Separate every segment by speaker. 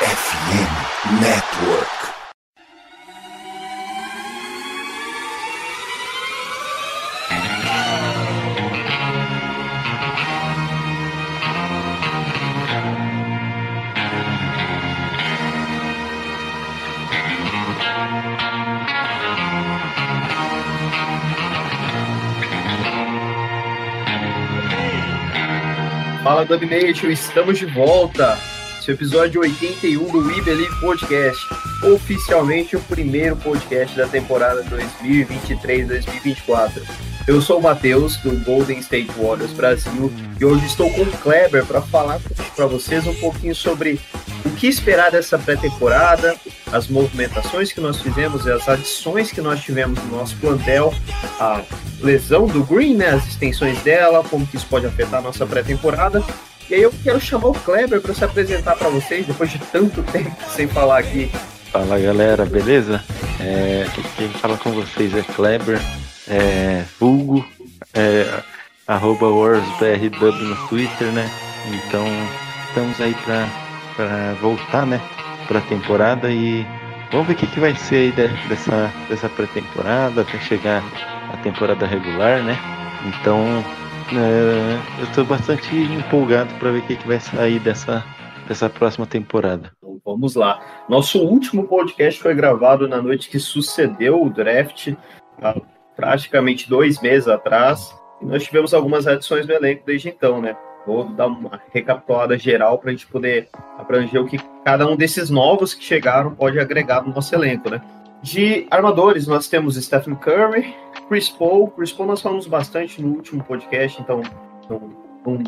Speaker 1: FM Network.
Speaker 2: Fala Domination, estamos de volta. Esse é o episódio 81 do We Believe Podcast, oficialmente o primeiro podcast da temporada 2023-2024. Eu sou o Matheus, do Golden State Warriors Brasil, e hoje estou com o Kleber para falar para vocês um pouquinho sobre o que esperar dessa pré-temporada, as movimentações que nós fizemos e as adições que nós tivemos no nosso plantel, a lesão do Green, né, as extensões dela, como que isso pode afetar a nossa pré-temporada. E aí eu quero chamar o Kleber para se apresentar para vocês, depois de tanto tempo sem falar aqui.
Speaker 3: Fala galera, beleza? É, quem fala com vocês é Kleber, é, vulgo, é, arroba WarsBRW no Twitter, né? Então estamos aí para voltar, né? Para a temporada e vamos ver o que, que vai ser aí de, dessa, dessa pré-temporada até chegar a temporada regular, né? Então é, eu estou bastante empolgado para ver o que, que vai sair dessa, dessa próxima temporada.
Speaker 2: Então, vamos lá. Nosso último podcast foi gravado na noite que sucedeu o draft, praticamente dois meses atrás. E nós tivemos algumas adições no elenco desde então, né? Vou dar uma recapitulada geral para a gente poder abranger o que cada um desses novos que chegaram pode agregar no nosso elenco, né? De armadores, nós temos Stephen Curry, Chris Paul. Chris Paul nós falamos bastante no último podcast, então não, não,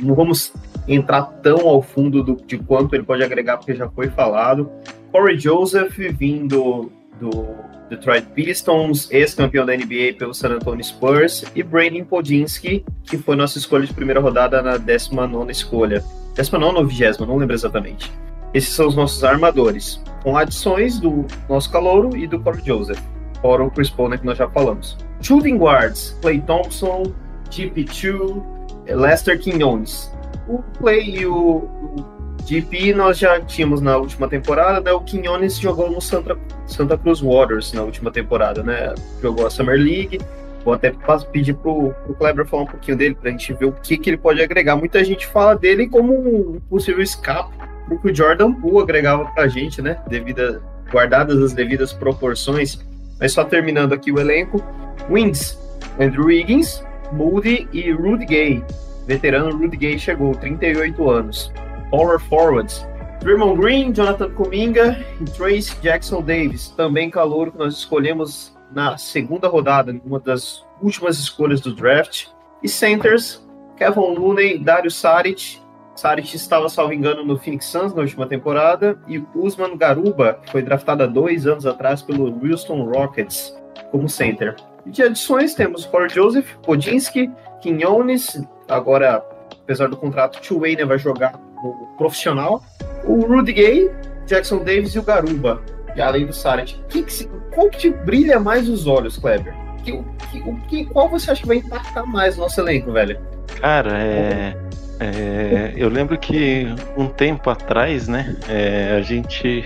Speaker 2: não vamos entrar tão ao fundo do, de quanto ele pode agregar, porque já foi falado. Corey Joseph, vindo do Detroit Pistons, ex-campeão da NBA pelo San Antonio Spurs, e Brandon Podinski, que foi nossa escolha de primeira rodada na 19 escolha. 19 ou 20, não lembro exatamente. Esses são os nossos armadores, com adições do nosso calouro e do Corey Joseph, fora o Chris Paul, né, que nós já falamos. Shooting guards, Clay Thompson, GP2, Lester Quinones. O Clay e o, o GP nós já tínhamos na última temporada, né? O Quinones jogou no Santa, Santa Cruz Waters na última temporada, né? Jogou a Summer League. Vou até pedir pro, pro Kleber falar um pouquinho dele, pra gente ver o que, que ele pode agregar. Muita gente fala dele como um possível escape pro que o Jordan Poole agregava pra gente, né? Devida, guardadas as devidas proporções. Mas só terminando aqui o elenco. Wings, Andrew Wiggins, Moody e Rudy Gay. Veterano Rudy Gay chegou, 38 anos. Power Forwards, Draymond Green, Jonathan Kuminga e Trace Jackson Davis, também calor que nós escolhemos na segunda rodada, uma das últimas escolhas do draft. E centers, Kevin Looney, Dario Saric. Saric estava, salvo engano, no Phoenix Suns na última temporada. E Usman Garuba, que foi draftado há dois anos atrás pelo Houston Rockets como center. De adições, temos Corey Joseph, Podinski, Quinones, agora, apesar do contrato, Two-Way né, vai jogar no profissional. O Rudy Gay, Jackson Davis e o Garuba, e além do Saric. Que que qual que te brilha mais os olhos, Kleber? Que, que, o que, qual você acha que vai impactar mais o nosso elenco, velho?
Speaker 3: Cara, é, é, eu lembro que um tempo atrás, né, é, a gente,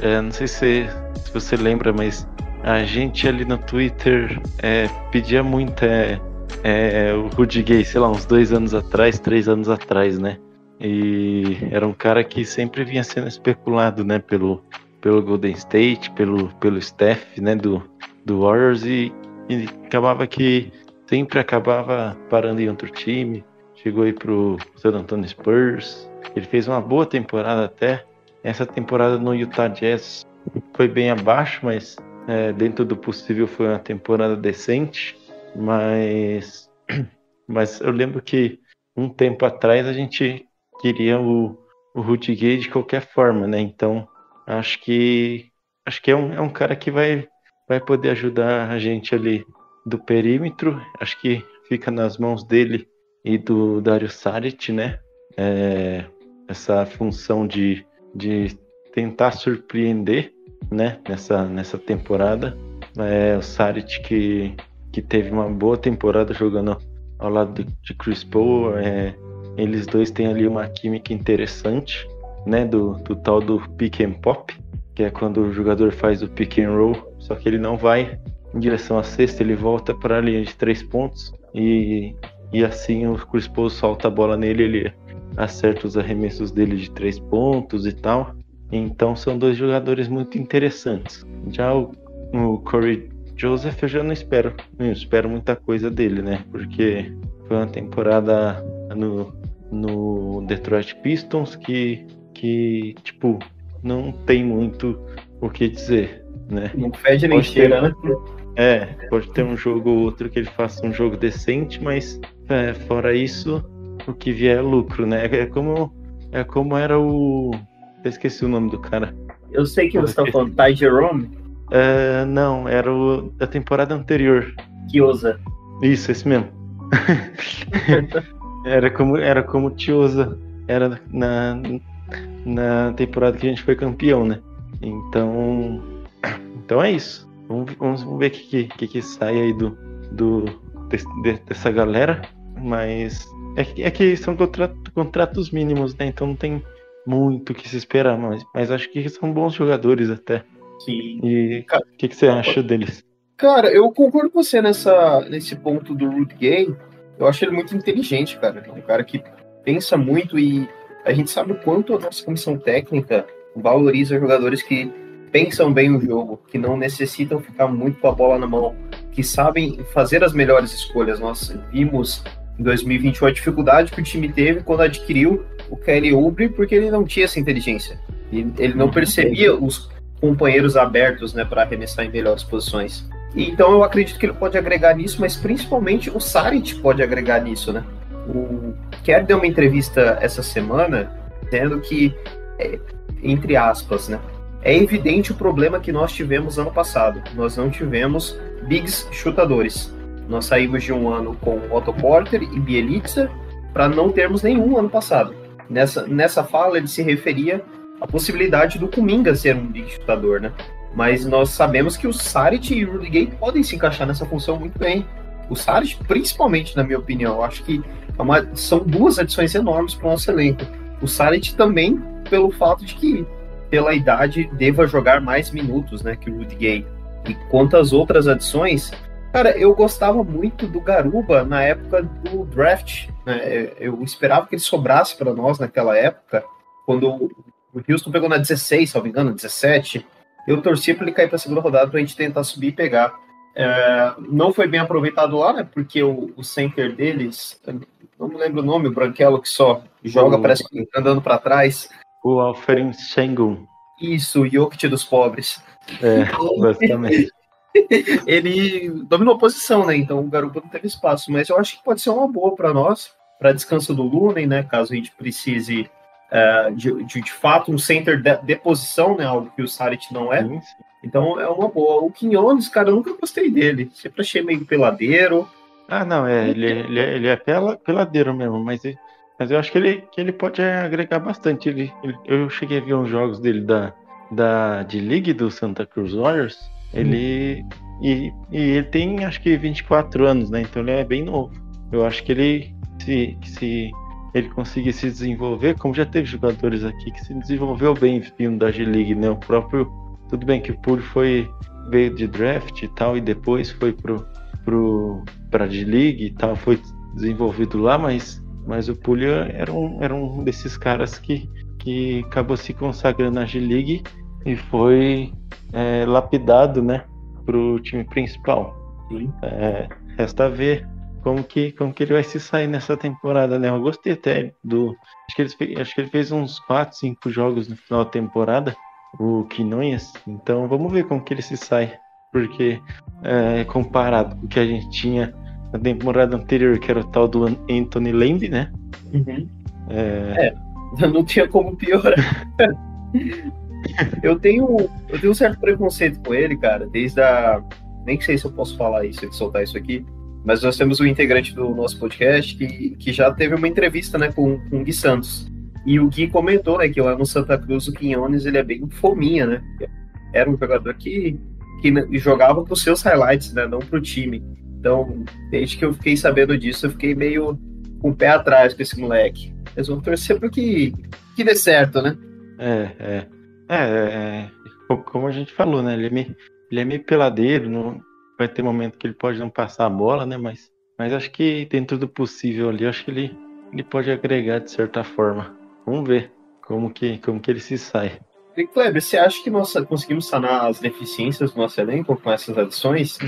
Speaker 3: é, não sei se, se, você lembra, mas a gente ali no Twitter é, pedia muito é, é, o Rudy Gay, sei lá, uns dois anos atrás, três anos atrás, né? E era um cara que sempre vinha sendo especulado, né, pelo, pelo Golden State, pelo, pelo staff, né, do, do Warriors e, e acabava que sempre acabava parando em outro time. Chegou aí pro San Antonio Spurs. Ele fez uma boa temporada até. Essa temporada no Utah Jazz foi bem abaixo, mas é, dentro do possível foi uma temporada decente. Mas, mas eu lembro que um tempo atrás a gente queria o, o Rudy Gay de qualquer forma, né? Então, acho que acho que é um, é um cara que vai, vai poder ajudar a gente ali do perímetro. Acho que fica nas mãos dele e do Dario Saric, né? É, essa função de, de tentar surpreender, né? Nessa, nessa temporada. É, o Saric que, que teve uma boa temporada jogando ao lado de Chris Paul, é, eles dois têm ali uma química interessante. né, do, do tal do pick and pop, que é quando o jogador faz o pick and roll, só que ele não vai em direção à cesta, ele volta para a linha de três pontos e, e assim o Chris Paul solta a bola nele, ele acerta os arremessos dele de três pontos e tal. Então são dois jogadores muito interessantes. Já o, o Corey Joseph eu já não espero, não espero muita coisa dele, né? Porque foi uma temporada no, no Detroit Pistons que, que tipo, não tem muito o que dizer, né?
Speaker 2: Não fede nem cheira, né?
Speaker 3: É, pode ter um jogo ou outro que ele faça um jogo decente, mas é, fora isso, o que vier é lucro, né? É como, é como era o. Eu esqueci o nome do cara.
Speaker 2: Eu sei que você tá falando Ty Jerome.
Speaker 3: É, não, era o da temporada anterior.
Speaker 2: Kiosa.
Speaker 3: Isso, esse mesmo. era como era como Tiosa era na, na temporada que a gente foi campeão, né? Então, então é isso. Vamos, vamos, vamos ver o que, que, que, sai aí do, do de, dessa galera. Mas é que, é que são contratos, contratos mínimos, né? Então não tem muito o que se esperar, mas, mas acho que são bons jogadores até.
Speaker 2: Sim.
Speaker 3: E o que, que você acha deles?
Speaker 2: Cara, eu concordo com você nessa, nesse ponto do Rudy Gay. Eu acho ele muito inteligente, cara. É um cara que pensa muito e a gente sabe o quanto a nossa comissão técnica valoriza jogadores que pensam bem o jogo, que não necessitam ficar muito com a bola na mão, que sabem fazer as melhores escolhas. Nós vimos em 2021 a dificuldade que o time teve quando adquiriu o Kelly Oubre, porque ele não tinha essa inteligência. Ele não uhum. percebia os companheiros abertos né, para arremessar em melhores posições. Então eu acredito que ele pode agregar nisso, mas principalmente o Saric pode agregar nisso, né? O Kerr deu uma entrevista essa semana dizendo que, é, entre aspas, né? É evidente o problema que nós tivemos ano passado. Nós não tivemos bigs chutadores. Nós saímos de um ano com Otto Porter e Bielitsa para não termos nenhum ano passado. Nessa, nessa fala ele se referia à possibilidade do Kuminga ser um big né? Mas nós sabemos que o Saric e o Rudy Gay podem se encaixar nessa função muito bem. O Saric, principalmente, na minha opinião, acho que é uma, são duas adições enormes para o nosso elenco. O Saric também, pelo fato de que, pela idade, deva jogar mais minutos né, que o Gay. E quanto às outras adições, cara, eu gostava muito do Garuba na época do draft. Né? Eu esperava que ele sobrasse para nós naquela época, quando o Houston pegou na 16, se não me engano, 17 eu torcia para ele cair para a segunda rodada para a gente tentar subir e pegar. É, não foi bem aproveitado lá, né? Porque o, o center deles, não me lembro o nome, o Branquelo que só joga, o, parece que andando para trás.
Speaker 3: O Alferin Sengun.
Speaker 2: Isso, o Jokic dos pobres.
Speaker 3: É, basicamente.
Speaker 2: Ele dominou a posição, né? Então o Garupa não teve espaço, mas eu acho que pode ser uma boa para nós, para descanso do Lunen, né? Caso a gente precise uh, de, de, de, fato um center de, de, posição, né? Algo que o Sarit não é. Sim. Então é uma boa. O Quinones, cara, eu nunca gostei dele. Sempre achei meio peladeiro.
Speaker 3: Ah, não, é, ele, ele, é, ele é pela, peladeiro mesmo, mas, mas eu acho que ele, que ele pode agregar bastante. Ele, ele, eu cheguei a ver uns jogos dele da, da de League do Santa Cruz Warriors. Ele. E, e ele tem acho que 24 anos, né? Então ele é bem novo. Eu acho que ele se, se ele conseguir se desenvolver, como já teve jogadores aqui que se desenvolveu bem vindo da G-League, né? O próprio. Tudo bem que o Puri foi veio de draft e tal, e depois foi pro, pro, pra G-League e tal, foi desenvolvido lá, mas, mas o Pulha era um, era um desses caras que, que acabou se consagrando na G-League e foi é, lapidado, né, pro time principal. É, resta ver como que, como que ele vai se sair nessa temporada, né? Eu gostei até do. Acho que ele fez, acho que ele fez uns 4, 5 jogos no final da temporada, o Quinonhas. Então vamos ver como que ele se sai. Porque é, comparado com o que a gente tinha na temporada anterior, que era o tal do Anthony Lamb, né?
Speaker 2: Uhum. É... é, não tinha como piorar. eu tenho eu tenho um certo preconceito com ele, cara, desde a. Nem sei se eu posso falar isso, soltar isso aqui mas nós temos um integrante do nosso podcast que, que já teve uma entrevista né, com, com o Gui Santos. E o Gui comentou né, que lá no Santa Cruz o Quinones ele é bem fominha, né? Era um jogador que, que jogava para os seus highlights, né, não para o time. Então, desde que eu fiquei sabendo disso, eu fiquei meio com o pé atrás com esse moleque. Mas vamos torcer para que, que dê certo, né?
Speaker 3: É, é. É, é, é como a gente falou, né? Ele é meio, ele é meio peladeiro, não, vai ter momento que ele pode não passar a bola, né? Mas, mas acho que dentro do possível ali, acho que ele, ele pode agregar de certa forma. Vamos ver como que, como que ele se sai.
Speaker 2: E Kleber, você acha que nós conseguimos sanar as deficiências do nosso elenco com essas adições?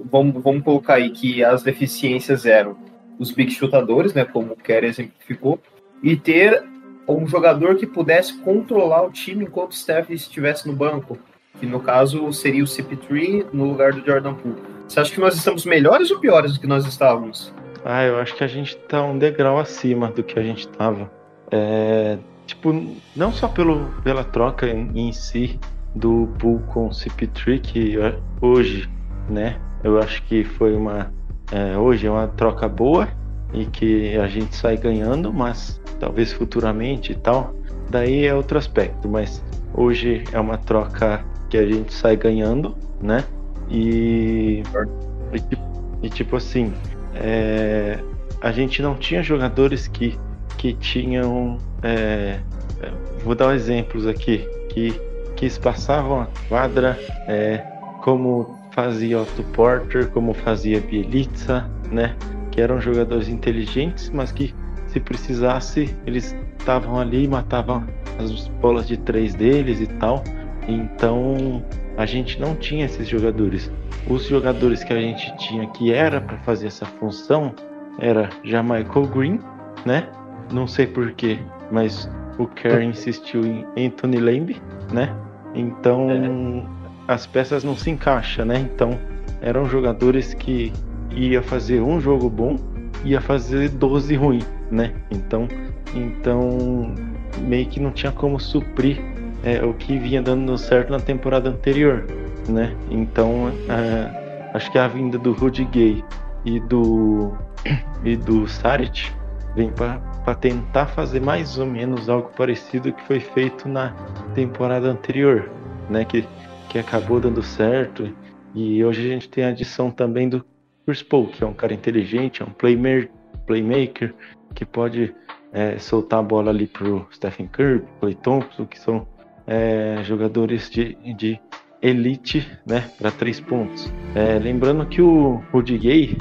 Speaker 2: vamos, vamos colocar aí que as deficiências eram os big chutadores, né, como o Kerry exemplificou, e ter um jogador que pudesse controlar o time enquanto o Steph estivesse no banco, que no caso seria o CP3 no lugar do Jordan Poole. Você acha que nós estamos melhores ou piores do que nós estávamos?
Speaker 3: Ah, eu acho que a gente está um degrau acima do que a gente estava. É, tipo, não só pelo, pela troca em, em si do Poole com o CP3, que hoje, né, eu acho que foi uma. É, hoje é uma troca boa e que a gente sai ganhando, mas talvez futuramente e tal, daí é outro aspecto, mas hoje é uma troca que a gente sai ganhando, né? E, e, e tipo assim, é, a gente não tinha jogadores que, que tinham. É, é vou dar exemplos aqui, que, que espaçavam a quadra, é, como fazia Otto Porter, como fazia Bielitsa, né? Que eram jogadores inteligentes, mas que se precisasse, eles estavam ali e matavam as bolas de três deles e tal. Então a gente não tinha esses jogadores. Os jogadores que a gente tinha que era para fazer essa função era já Michael Green, né? Não sei porquê, mas o Kerr insistiu em Anthony Lamb, né? Então é. as peças não se encaixam, né? Então eram jogadores que ia fazer um jogo bom, ia fazer 12 ruim né? Então, então meio que não tinha como suprir é, o que vinha dando certo na temporada anterior, né? Então, é, acho que a vinda do Rudy Gay e do e do Saric vem para tentar fazer mais ou menos algo parecido que foi feito na temporada anterior, né? Que, que acabou dando certo. E hoje a gente tem a adição também do Chris Paul, que é um cara inteligente, é um playmaker, playmaker que pode é, soltar a bola ali pro Stephen Curry, Clay Thompson, que são é, jogadores de, de elite, né, para três pontos. É, lembrando que o Rudy Gay,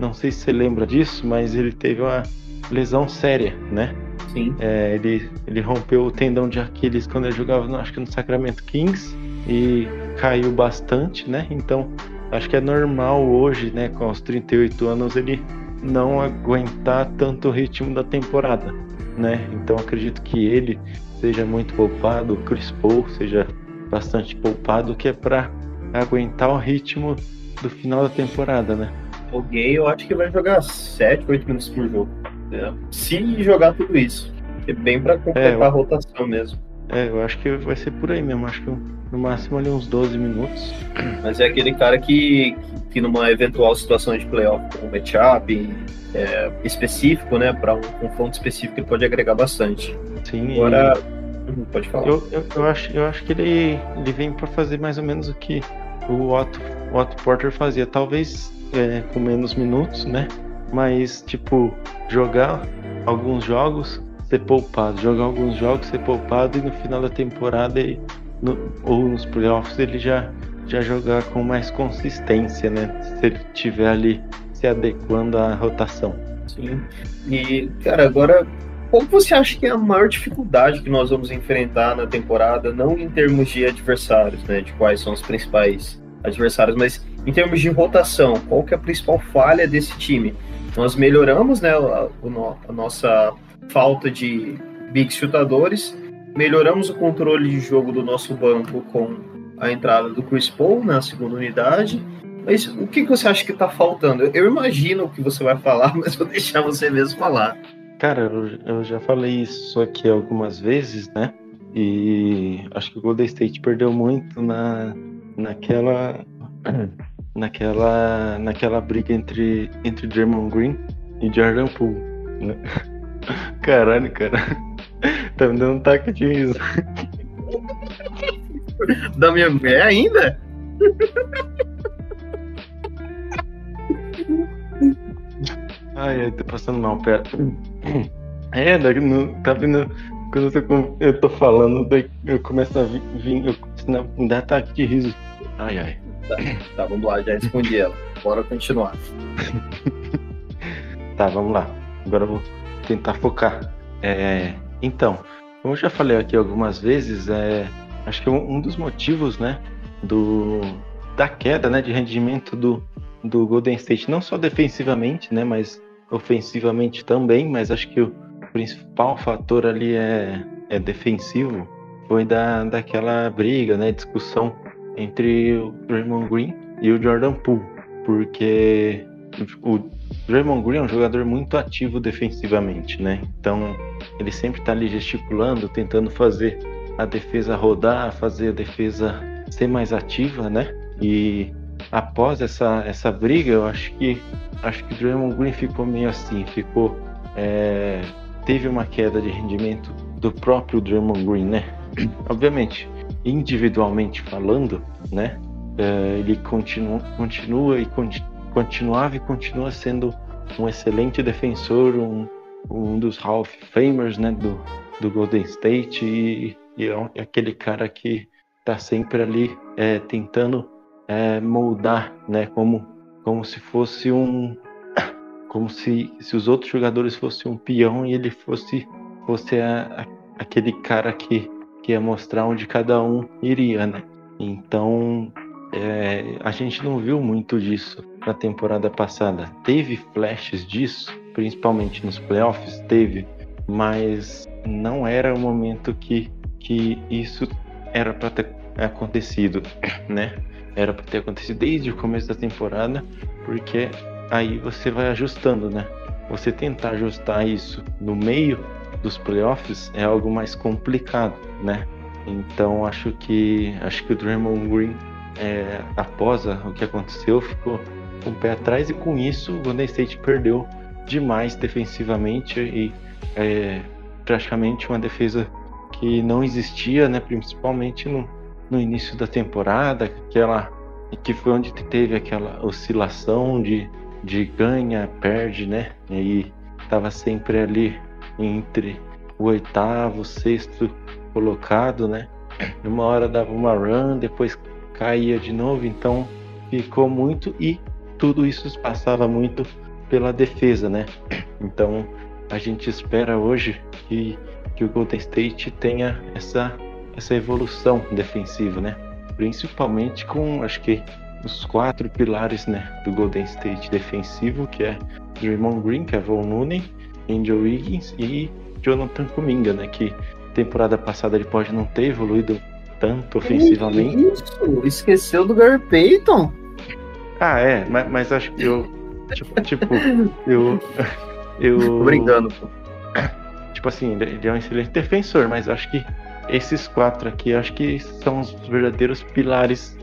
Speaker 3: não sei se você lembra disso, mas ele teve uma lesão séria, né?
Speaker 2: Sim.
Speaker 3: É, ele, ele rompeu o tendão de Aquiles quando ele jogava, acho que no Sacramento Kings e caiu bastante, né? Então acho que é normal hoje, né, com os 38 anos ele não aguentar tanto o ritmo da temporada, né? Então acredito que ele seja muito poupado, o Chris Paul seja bastante poupado, que é para aguentar o ritmo do final da temporada, né?
Speaker 2: O Gay eu acho que vai jogar 7, 8 minutos por jogo. Né? Se jogar tudo isso. É bem para completar é, eu... a rotação mesmo.
Speaker 3: É, eu acho que vai ser por aí mesmo. Acho que no máximo ali uns 12 minutos.
Speaker 2: Mas é aquele cara que, que numa eventual situação de playoff com um matchup é, específico, né, para um confronto específico, ele pode agregar bastante.
Speaker 3: Sim.
Speaker 2: Agora, e... Uhum, pode falar.
Speaker 3: Eu, eu, eu, acho, eu acho que ele, ele vem para fazer mais ou menos o que o Otto, o Otto Porter fazia. Talvez é, com menos minutos, né? Mas, tipo, jogar alguns jogos, ser poupado. Jogar alguns jogos, ser poupado e no final da temporada ele, no, ou nos playoffs ele já já jogar com mais consistência, né? Se ele tiver ali se adequando à rotação.
Speaker 2: Sim. E, cara, agora, qual você acha que é a maior dificuldade que nós vamos enfrentar na temporada, não em termos de adversários, né? De quais são os principais adversários, mas em termos de rotação, qual que é a principal falha desse time? Nós melhoramos, né, a, a nossa falta de big chutadores, melhoramos o controle de jogo do nosso banco com a entrada do Chris Paul na segunda unidade. Mas o que, você acha que está faltando? Eu, imagino o que você vai falar, mas vou deixar você mesmo falar.
Speaker 3: Cara, eu, eu já falei isso aqui algumas vezes, né? E acho que o Golden State perdeu muito na, naquela naquela naquela briga entre entre Draymond Green e Jordan Poole. Né? Caralho, cara. Tá me dando um taque de riso.
Speaker 2: da minha mulher ainda?
Speaker 3: Ai, eu tô passando mal, pera. É, no, tá vindo quando eu tô falando, eu começo a vir, eu me dá ataque de riso. Ai, ai.
Speaker 2: Tá, tá, vamos lá, já respondi ela. Bora continuar.
Speaker 3: tá, vamos lá. Agora eu vou tentar focar. É, então, como eu já falei aqui algumas vezes, é, acho que um, dos motivos, né, do, da queda, né, de rendimento do, do Golden State, não só defensivamente, né, mas ofensivamente também, mas acho que o principal fator ali é, é defensivo, foi da, daquela briga, né, discussão entre o Draymond Green e o Jordan Poole, porque o Draymond Green é um jogador muito ativo defensivamente, né? Então ele sempre está ali gesticulando, tentando fazer a defesa rodar, fazer a defesa ser mais ativa, né? E após essa, essa briga, eu acho que acho que Draymond Green ficou meio assim, ficou é, teve uma queda de rendimento do próprio Draymond Green, né? Obviamente, individualmente falando, né? É, ele continua, continua e continuava e continua sendo um excelente defensor, um, um dos Hall of Famers, né? Do, do Golden State e, e é aquele cara que está sempre ali é, tentando é, moldar, né? Como, como se fosse um, como se, se os outros jogadores fossem um peão e ele fosse fosse a, a, aquele cara que, que ia mostrar onde cada um iria, né? Então é, a gente não viu muito disso na temporada passada. Teve flashes disso, principalmente nos playoffs, teve, mas não era o momento que, que isso era para ter acontecido, né? Era para ter acontecido desde o começo da temporada, porque aí você vai ajustando, né? Você tentar ajustar isso no meio dos playoffs é algo mais complicado, né? Então acho que acho que o Draymond Green é, após o que aconteceu ficou com o pé atrás e com isso o Golden State perdeu demais defensivamente e é, praticamente uma defesa que não existia, né? Principalmente no, no início da temporada, aquela que foi onde teve aquela oscilação de de ganha, perde, né? E estava sempre ali entre o oitavo, sexto colocado, né? Uma hora dava uma run, depois caía de novo, então ficou muito e tudo isso passava muito pela defesa, né? Então a gente espera hoje que, que o Golden State tenha essa, essa evolução defensiva, né? Principalmente com, acho que os quatro pilares né, do Golden State defensivo, que é Draymond Green, Kevin Looney, Andrew Wiggins e Jonathan Kuminga, né, que temporada passada ele pode não ter evoluído tanto ofensivamente.
Speaker 2: Isso, esqueceu do Gary Payton.
Speaker 3: Ah, é, mas, mas acho que eu tipo, tipo eu eu
Speaker 2: Tô brincando, pô.
Speaker 3: Tipo assim, ele é um excelente defensor, mas acho que esses quatro aqui acho que são os verdadeiros pilares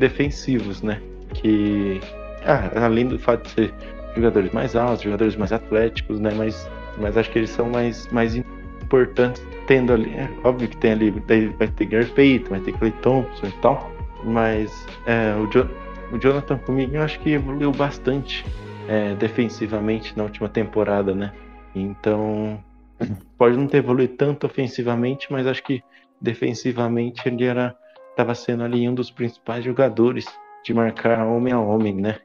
Speaker 3: defensivos, né? Que, ah, além do fato de ser jogadores mais altos, jogadores mais atléticos, né? Mas, mas acho que eles são mais, mais importantes, tendo ali, é óbvio que tem ali, vai ter Gary Payton, vai ter Clay Thompson e tal, mas é, o, jo o Jonathan comigo eu acho que evoluiu bastante é, defensivamente na última temporada, né? Então, pode não ter evoluído tanto ofensivamente, mas acho que defensivamente ele era estava sendo ali um dos principais jogadores de marcar homem a homem, né?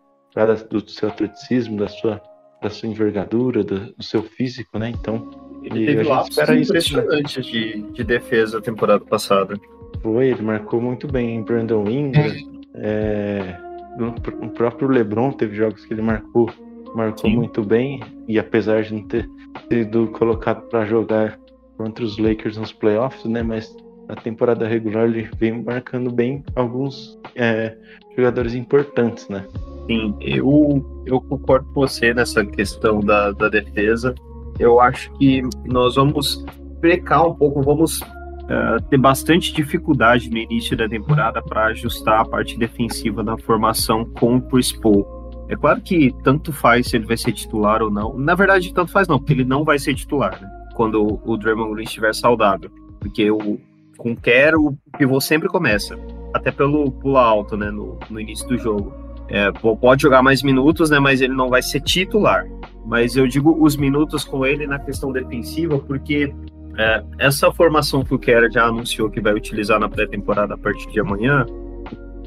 Speaker 3: Do seu atleticismo, da sua, da sua envergadura, do, do seu físico, né? Então,
Speaker 2: ele, teve isso. impressionante né? de, de defesa temporada passada.
Speaker 3: Foi, ele marcou muito bem Brandon Ingram. É, o próprio LeBron teve jogos que ele marcou, marcou Sim. muito bem e apesar de não ter sido colocado para jogar contra os Lakers nos playoffs, né? Mas na temporada regular ele vem marcando bem alguns é, jogadores importantes, né?
Speaker 2: Sim, eu, eu concordo com você nessa questão da, da defesa. Eu acho que nós vamos precar um pouco, vamos uh, ter bastante dificuldade no início da temporada para ajustar a parte defensiva da formação com o Chris Paul. É claro que tanto faz se ele vai ser titular ou não. Na verdade, tanto faz não, porque ele não vai ser titular, né? Quando o, Draymond Green estiver saudável. Porque o, com Quero, o pivô sempre começa. Até pelo pulo alto, né, no, no início do jogo. É, pode jogar mais minutos, né, mas ele não vai ser titular. Mas eu digo os minutos com ele na questão defensiva, porque É, essa formação que o Kerr já anunciou que vai utilizar na pré-temporada a partir de amanhã,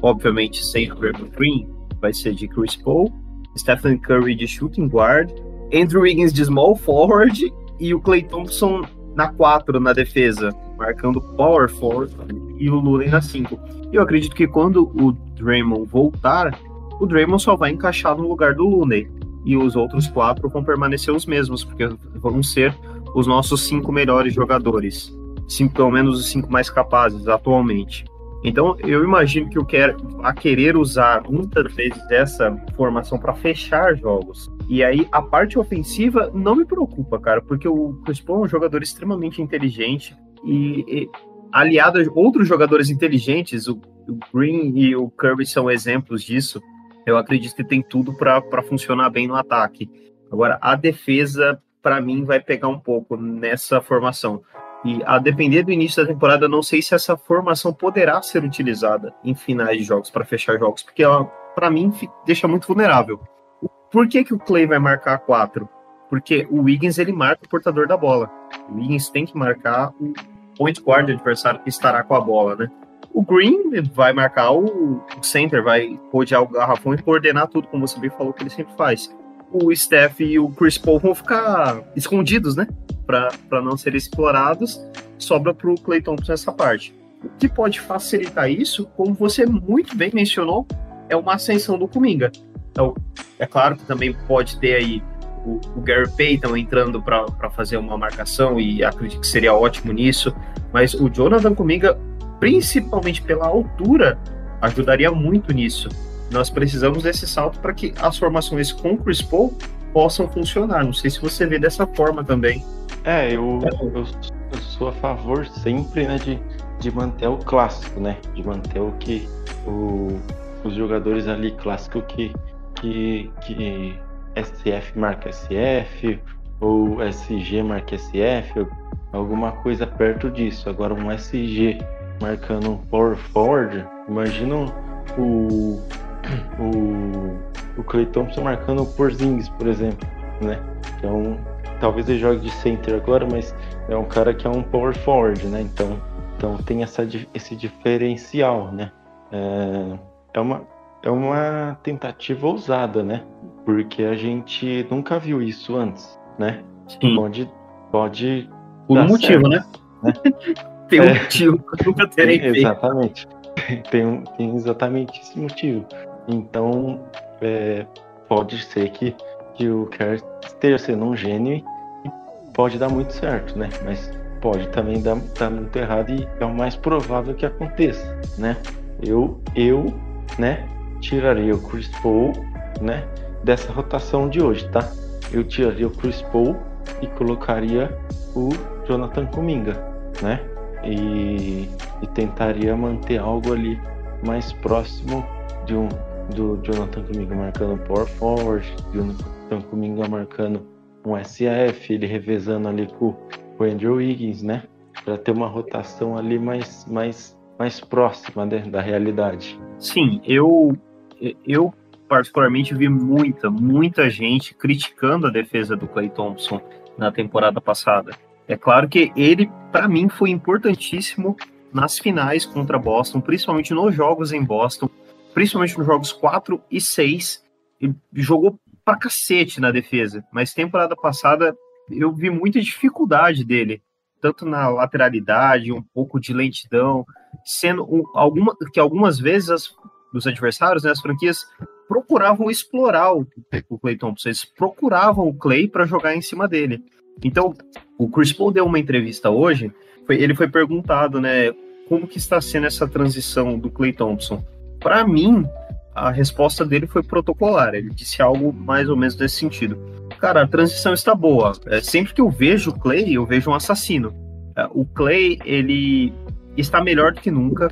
Speaker 2: obviamente sem o Draymond Green, vai ser de Chris Paul, Stephen Curry de shooting guard, Andrew Wiggins de small forward e o Clay Thompson na 4 na defesa, marcando power forward e o Looney na 5. Eu acredito que quando o Draymond voltar, o Draymond só vai encaixar no lugar do Looney e os outros quatro vão permanecer os mesmos, porque vão ser os nossos cinco melhores jogadores, cinco, pelo menos os cinco mais capazes atualmente. Então, eu imagino que o quer a querer usar muitas vezes essa formação para fechar jogos. E aí, a parte ofensiva não me preocupa, cara, porque o Chris Paul é um jogador extremamente inteligente e, e aliado a outros jogadores inteligentes, o, o Green e o Curry são exemplos disso. Eu acredito que tem tudo para funcionar bem no ataque. Agora, a defesa, para mim, vai pegar um pouco nessa formação. E a depender do início da temporada, não sei se essa formação poderá ser utilizada em finais de jogos para fechar jogos, porque ela, para mim, deixa muito vulnerável. Por que, que o Clay vai marcar 4? Porque o Wiggins ele marca o portador da bola. O Wiggins tem que marcar o point guard adversário que estará com a bola, né? O Green vai marcar o center, vai rodear o garrafão e coordenar tudo, como você bem falou que ele sempre faz. O Steph e o Chris Paul vão ficar escondidos, né? para não serem explorados, sobra para o Clay Thompson essa parte. O que pode facilitar isso, como você muito bem mencionou, é uma ascensão do Kuminga. Então, é claro que também pode ter aí o, o Gary Payton entrando para fazer uma marcação e acredito que seria ótimo nisso, mas o Jonathan Kuminga, principalmente pela altura, ajudaria muito nisso. Nós precisamos desse salto para que as formações com Chris Paul possam funcionar. Não sei se você vê dessa forma também.
Speaker 3: É, eu, eu, eu sou a favor sempre né, de, de manter o clássico, né? De manter o que o, os jogadores ali clássico que, que, que SF marca SF, ou SG marca SF, alguma coisa perto disso. Agora um SG marcando um power forward, imagina o, o, o Clay Thompson marcando o Porzingis, por exemplo, né? Um, talvez ele jogue de center agora, mas é um cara que é um power forward, né? Então, então tem essa, esse diferencial, né? É, é, uma, é uma tentativa ousada, né? Porque a gente nunca viu isso antes, né?
Speaker 2: Sim.
Speaker 3: Pode, pode.
Speaker 2: Por um motivo, certo, né? né? tem um é, motivo, nunca terei
Speaker 3: feito. Exatamente. Tem, tem exatamente esse motivo. Então, é, pode ser que que o Kerr esteja sendo um gênio e pode dar muito certo, né? Mas pode também dar, dar muito errado e é o mais provável que aconteça, né? Eu, eu, né, tiraria o Chris Paul, né, dessa rotação de hoje, tá? Eu tiraria o Chris Paul e colocaria o Jonathan Kuminga, né? E, e tentaria manter algo ali mais próximo de um do Jonathan Kuminga marcando power forward, Jonathan Kuminga marcando um SAF, ele revezando ali com o Andrew Wiggins, né? Para ter uma rotação ali mais, mais, mais próxima né, da realidade.
Speaker 2: Sim, eu, eu particularmente vi muita, muita gente criticando a defesa do Clay Thompson na temporada passada. É claro que ele, para mim, foi importantíssimo nas finais contra Boston, principalmente nos jogos em Boston principalmente nos jogos 4 e 6, ele jogou pra cacete na defesa, mas temporada passada eu vi muita dificuldade dele, tanto na lateralidade, um pouco de lentidão, sendo um, alguma, que algumas vezes as, os adversários, né, as franquias, procuravam explorar o, o Clay Thompson, eles procuravam o Clay para jogar em cima dele. Então, o Chris Paul deu uma entrevista hoje, foi, ele foi perguntado, né, como que está sendo essa transição do Clay Thompson para mim, a resposta dele foi protocolar. Ele disse algo mais ou menos nesse sentido. Cara, a transição está boa. É, sempre que eu vejo o Clay, eu vejo um assassino. É, o Clay, ele está melhor do que nunca.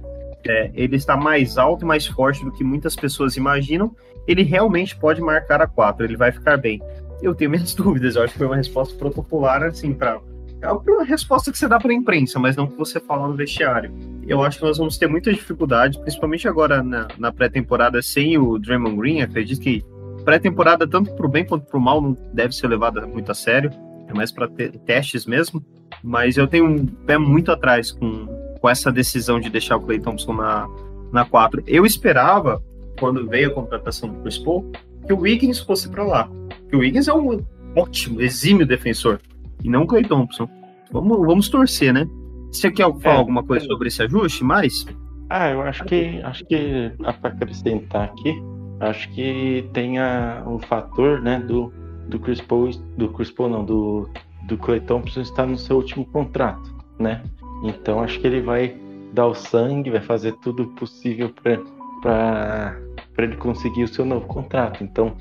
Speaker 2: É, ele está mais alto e mais forte do que muitas pessoas imaginam. Ele realmente pode marcar a 4, ele vai ficar bem. Eu tenho minhas dúvidas, eu acho que foi uma resposta protocolar, assim, para é uma resposta que você dá para a imprensa, mas não que você fala no vestiário. Eu acho que nós vamos ter muita dificuldade, principalmente agora na, na pré-temporada sem o Draymond Green. Acredito que pré-temporada, tanto para o bem quanto para o mal, não deve ser levada muito a sério. é mais para testes mesmo. Mas eu tenho um pé muito atrás com, com essa decisão de deixar o Clay Thompson na, na 4. Eu esperava, quando veio a contratação do Chris Paul, que o Wiggins fosse para lá. Que o Wiggins é um ótimo, exímio defensor. E não o Clay Thompson. Vamos, vamos torcer, né? Você quer falar é, alguma coisa sobre esse ajuste mais?
Speaker 3: Ah, eu acho que acho que para acrescentar aqui, acho que tem a, um fator, né, do, do Chris Paul, do Chris Paul não, do, do Clay Thompson estar no seu último contrato, né? Então acho que ele vai dar o sangue, vai fazer tudo possível para ele conseguir o seu novo contrato. Então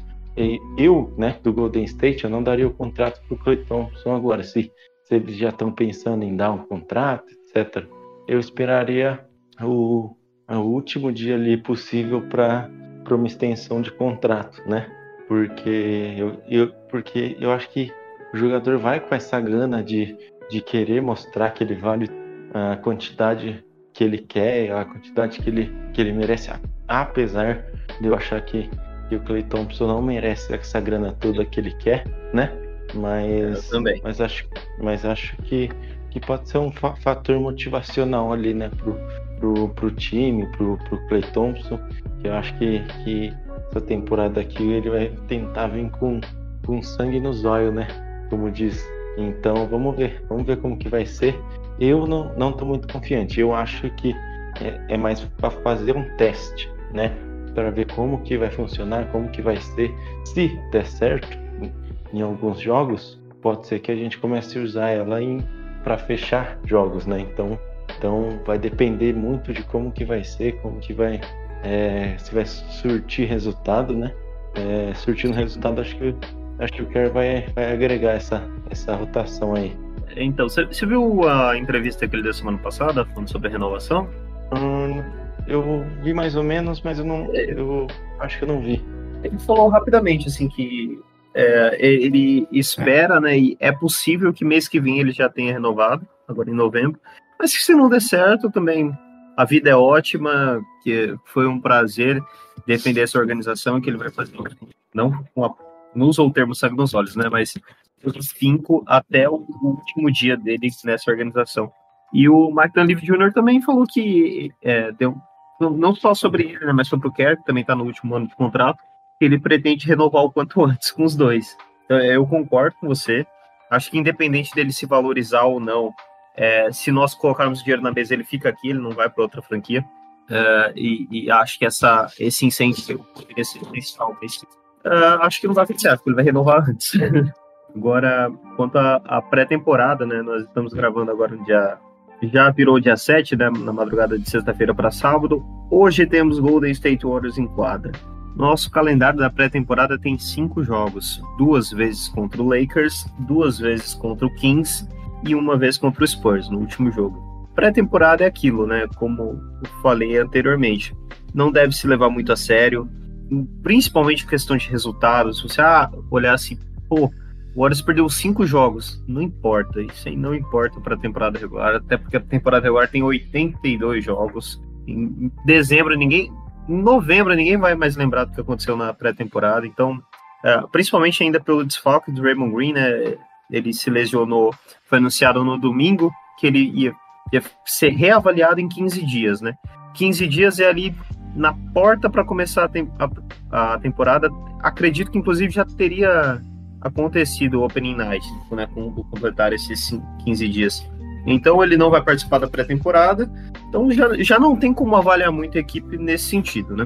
Speaker 3: eu, né, do Golden State, eu não daria o contrato para o Clay Thompson agora. Se, se eles já estão pensando em dar um contrato, etc., eu esperaria o, o último dia ali possível para uma extensão de contrato, né? Porque eu, eu, porque eu acho que o jogador vai com essa gana de, de querer mostrar que ele vale a quantidade que ele quer, a quantidade que ele, que ele merece, apesar de eu achar que, que o Clay Thompson não merece essa grana toda que ele quer, né? Mas, mas acho, mas acho que, que pode ser um fator motivacional ali, né, pro, pro, pro time, pro, pro Clay Thompson, que eu acho que, que essa temporada aqui ele vai tentar vir com, com sangue nos olhos, né? Como diz. Então vamos ver, vamos ver como que vai ser. Eu não, não tô muito confiante. Eu acho que é, é mais para fazer um teste, né? Para ver como que vai funcionar, como que vai ser. Se der certo em, alguns jogos, pode ser que a gente comece a usar ela para fechar jogos, né? Então então vai depender muito de como que vai ser, como que vai é, se vai surtir resultado, né? É, surtindo resultado, acho que acho que o Kerr vai, vai agregar essa, essa rotação aí.
Speaker 2: Então, você, viu a entrevista que ele deu semana passada falando sobre a renovação?
Speaker 3: Hum, eu vi mais ou menos, mas eu não, eu acho que eu não vi.
Speaker 2: Ele falou rapidamente assim que é, ele espera, né? E é possível que mês que vem ele já tenha renovado, agora em novembro. Mas se não der certo, também a vida é ótima, que foi um prazer defender essa organização que ele vai fazer. Não, uma, não usou o termo sangue nos olhos, né? Mas cinco até o último dia dele nessa organização. E o Mike Dunleavy Jr. também falou que é, deu, não só sobre ele, né, mas sobre o Kerr, que também está no último ano de contrato, que ele pretende renovar o quanto antes com os dois. Então, eu concordo com você. Acho que independente dele se valorizar ou não é, se nós colocarmos dinheiro na mesa, ele fica aqui, ele não vai para outra franquia. Uh, e, e, acho que essa, esse incentivo poderia ser principal. Uh, acho que não vai ser certo, ele vai renovar antes. agora, quanto à pré-temporada, né? Nós estamos gravando agora no dia. Já virou dia 7, né, na madrugada de sexta-feira para sábado. Hoje temos Golden State Warriors em quadra. Nosso calendário da pré-temporada tem cinco jogos: duas vezes contra o Lakers, duas vezes contra o Kings e uma vez contra o Spurs no último jogo. Pré-temporada é aquilo, né? Como eu falei anteriormente. Não deve se levar muito a sério, principalmente questão de resultados. Se você ah, olhar assim, pô, o Warriors perdeu cinco jogos. Não importa, isso aí não importa para a temporada regular, até porque a temporada regular tem 82 jogos. Em dezembro, ninguém. Em novembro, ninguém vai mais lembrar do que aconteceu na pré-temporada. Então, é, principalmente ainda pelo desfalque do Raymond Green, né? ele se lesionou, foi anunciado no domingo que ele ia, ia ser reavaliado em 15 dias, né? 15 dias é ali na porta para começar a, tem, a, a, temporada. Acredito que inclusive já teria acontecido o Opening Night, né, com completar esses 15 dias. Então ele não vai participar da pré-temporada, então já, já não tem como avaliar muito a equipe nesse sentido, né?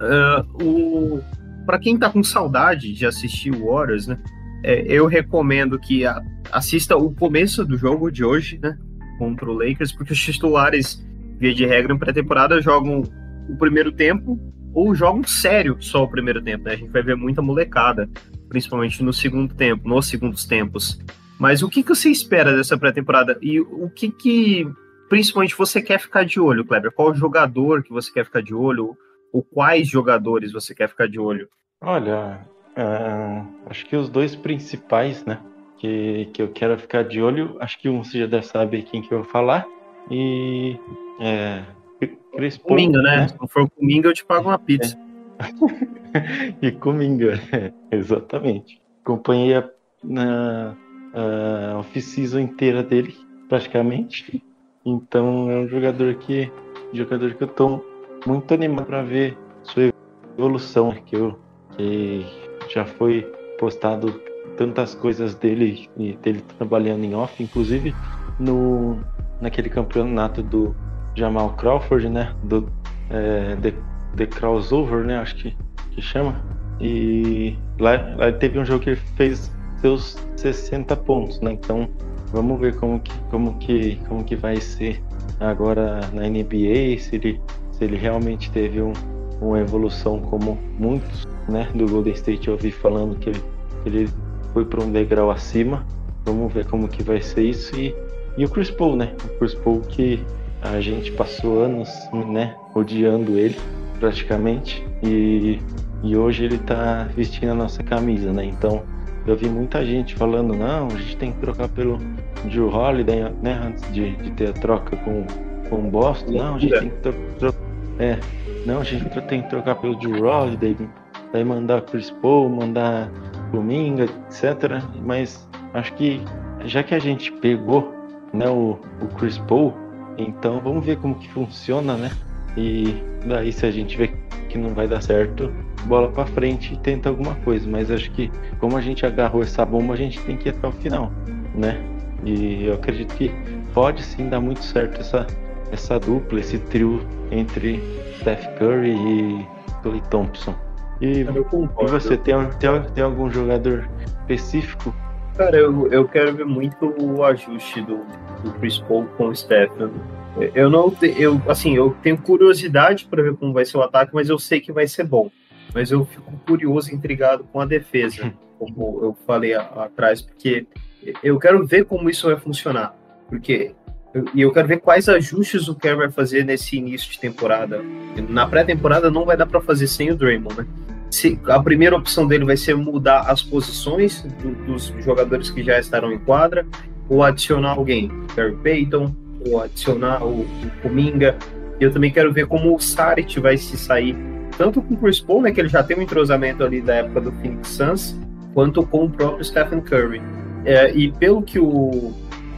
Speaker 2: Uh, o para quem tá com saudade de assistir o Warriors, né? é, eu recomendo que a, assista o começo do jogo de hoje, né? Contra o Lakers, porque os titulares, via de regra, em pré-temporada jogam o primeiro tempo ou jogam sério só o primeiro tempo, né? A gente vai ver muita molecada, principalmente no segundo tempo, nos segundos tempos. Mas o que, que você espera dessa pré-temporada? E o que que, principalmente, você quer ficar de olho, Kleber? Qual jogador que você quer ficar de olho? Ou quais jogadores você quer ficar de olho?
Speaker 3: Olha, Uh, acho que os dois principais, né? Que, que eu quero ficar de olho. Acho que um você já deve saber quem que eu vou falar. E. É,
Speaker 2: Chris Cominga, né? né? Se não for cominga, eu te pago uma pizza.
Speaker 3: É. e cominga, exatamente. Acompanhei a, a off-season inteira dele, praticamente. Então é um jogador que, jogador que eu tô muito animado para ver sua evolução, que, eu, que já foi postado tantas coisas dele e dele trabalhando em off, inclusive no naquele campeonato do Jamal Crawford, né? Do é, The, The Crossover, né? Acho que, que chama. E lá, lá teve um jogo que ele fez seus 60 pontos, né? Então vamos ver como que, como que, como que vai ser agora na NBA, se ele, se ele realmente teve um, uma evolução como muitos né, do Golden State eu ouvi falando que ele, ele foi para um degrau acima. Vamos ver como que vai ser isso. E, e o Chris Paul, né? O Chris Paul que a gente passou anos né, odiando ele praticamente. E, e hoje ele tá vestindo a nossa camisa, né? Então eu vi muita gente falando, não, a gente tem que trocar pelo Drew Holiday, né? Antes de, de ter a troca com, com o Boston. Não, a gente tem que trocar. É, não, a gente tem que trocar pelo Drew Holiday, daí mandar Chris Paul, mandar Dominga, etc. Mas acho que já que a gente pegou né, o, o Chris Paul, então vamos ver como que funciona, né? E daí se a gente vê que não vai dar certo, bola para frente e tenta alguma coisa. Mas acho que como a gente agarrou essa bomba, a gente tem que ir até o final, né? E eu acredito que pode sim dar muito certo essa, essa dupla, esse trio entre Steph Curry e Clay Thompson. E, e você tem, tem, tem algum jogador específico?
Speaker 2: Cara, eu, eu quero ver muito o ajuste do, do Chris Paul com o Stephen. Eu não, eu assim, eu tenho curiosidade para ver como vai ser o ataque, mas eu sei que vai ser bom. Mas eu fico curioso, intrigado com a defesa, como eu falei a, atrás, porque eu quero ver como isso vai funcionar, porque e eu, eu quero ver quais ajustes o Kerr vai fazer nesse início de temporada. Na pré-temporada não vai dar para fazer sem o Draymond, né? Se, a primeira opção dele vai ser mudar as posições do, dos jogadores que já estarão em quadra, ou adicionar alguém, Gary Payton, ou adicionar o, o Kuminga. E eu também quero ver como o Saric vai se sair, tanto com o Chris Paul, né, que ele já tem um entrosamento ali da época do Phoenix Suns, quanto com o próprio Stephen Curry. É, e pelo que o,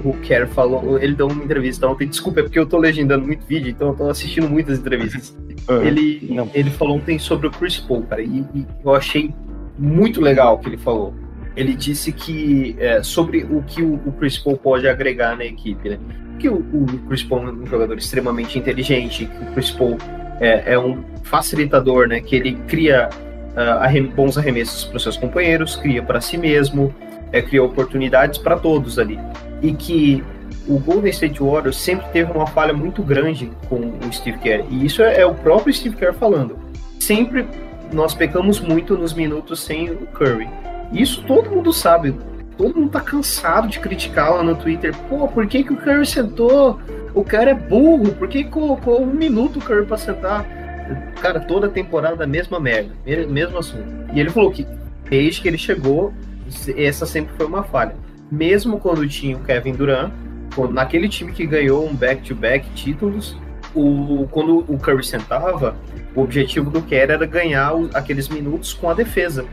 Speaker 2: o Kerr falou, ele deu uma entrevista ontem, desculpa, é porque eu tô legendando muito vídeo, então eu tô assistindo muitas entrevistas. Uhum. Ele, ele falou ontem sobre o Chris Paul, cara, e, e, eu achei muito legal o que ele falou. Ele disse que é, sobre o que o, o, Chris Paul pode agregar na equipe, né? Que o, o Chris Paul é um jogador extremamente inteligente, que o Chris Paul é, é um facilitador, né? Que ele cria uh, bons arremessos para seus companheiros, cria para si mesmo, é, cria oportunidades para todos ali. E que o Golden State Warriors sempre teve uma falha muito grande com o Steve Kerr. E isso é, é o próprio Steve Kerr falando. Sempre nós pecamos muito nos minutos sem o Curry. Isso todo mundo sabe. Todo mundo tá cansado de criticar lá no Twitter. Pô, por que, que o Curry sentou? O cara é burro. Por que colocou um minuto o Curry pra sentar? Cara, toda temporada, mesma merda. Mesmo assunto. E ele falou que desde que ele chegou, essa sempre foi uma falha. Mesmo quando tinha o Kevin Durant, naquele time que ganhou um back-to-back -back títulos, o, quando o Curry sentava, o objetivo do Kerr era ganhar aqueles minutos com a defesa,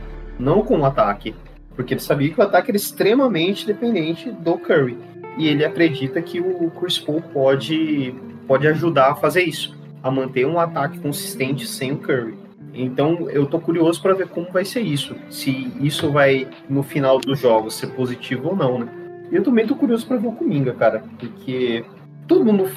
Speaker 2: não com o ataque. Porque ele sabia que o ataque era extremamente dependente do Curry. E ele acredita que o Chris Paul pode, pode ajudar a fazer isso, a manter um ataque consistente sem o Curry. Então eu tô curioso para ver como vai ser isso. Se isso vai, no final dos jogos, ser positivo ou não, né? E eu também tô curioso para ver o Cominga, cara, porque todo mundo.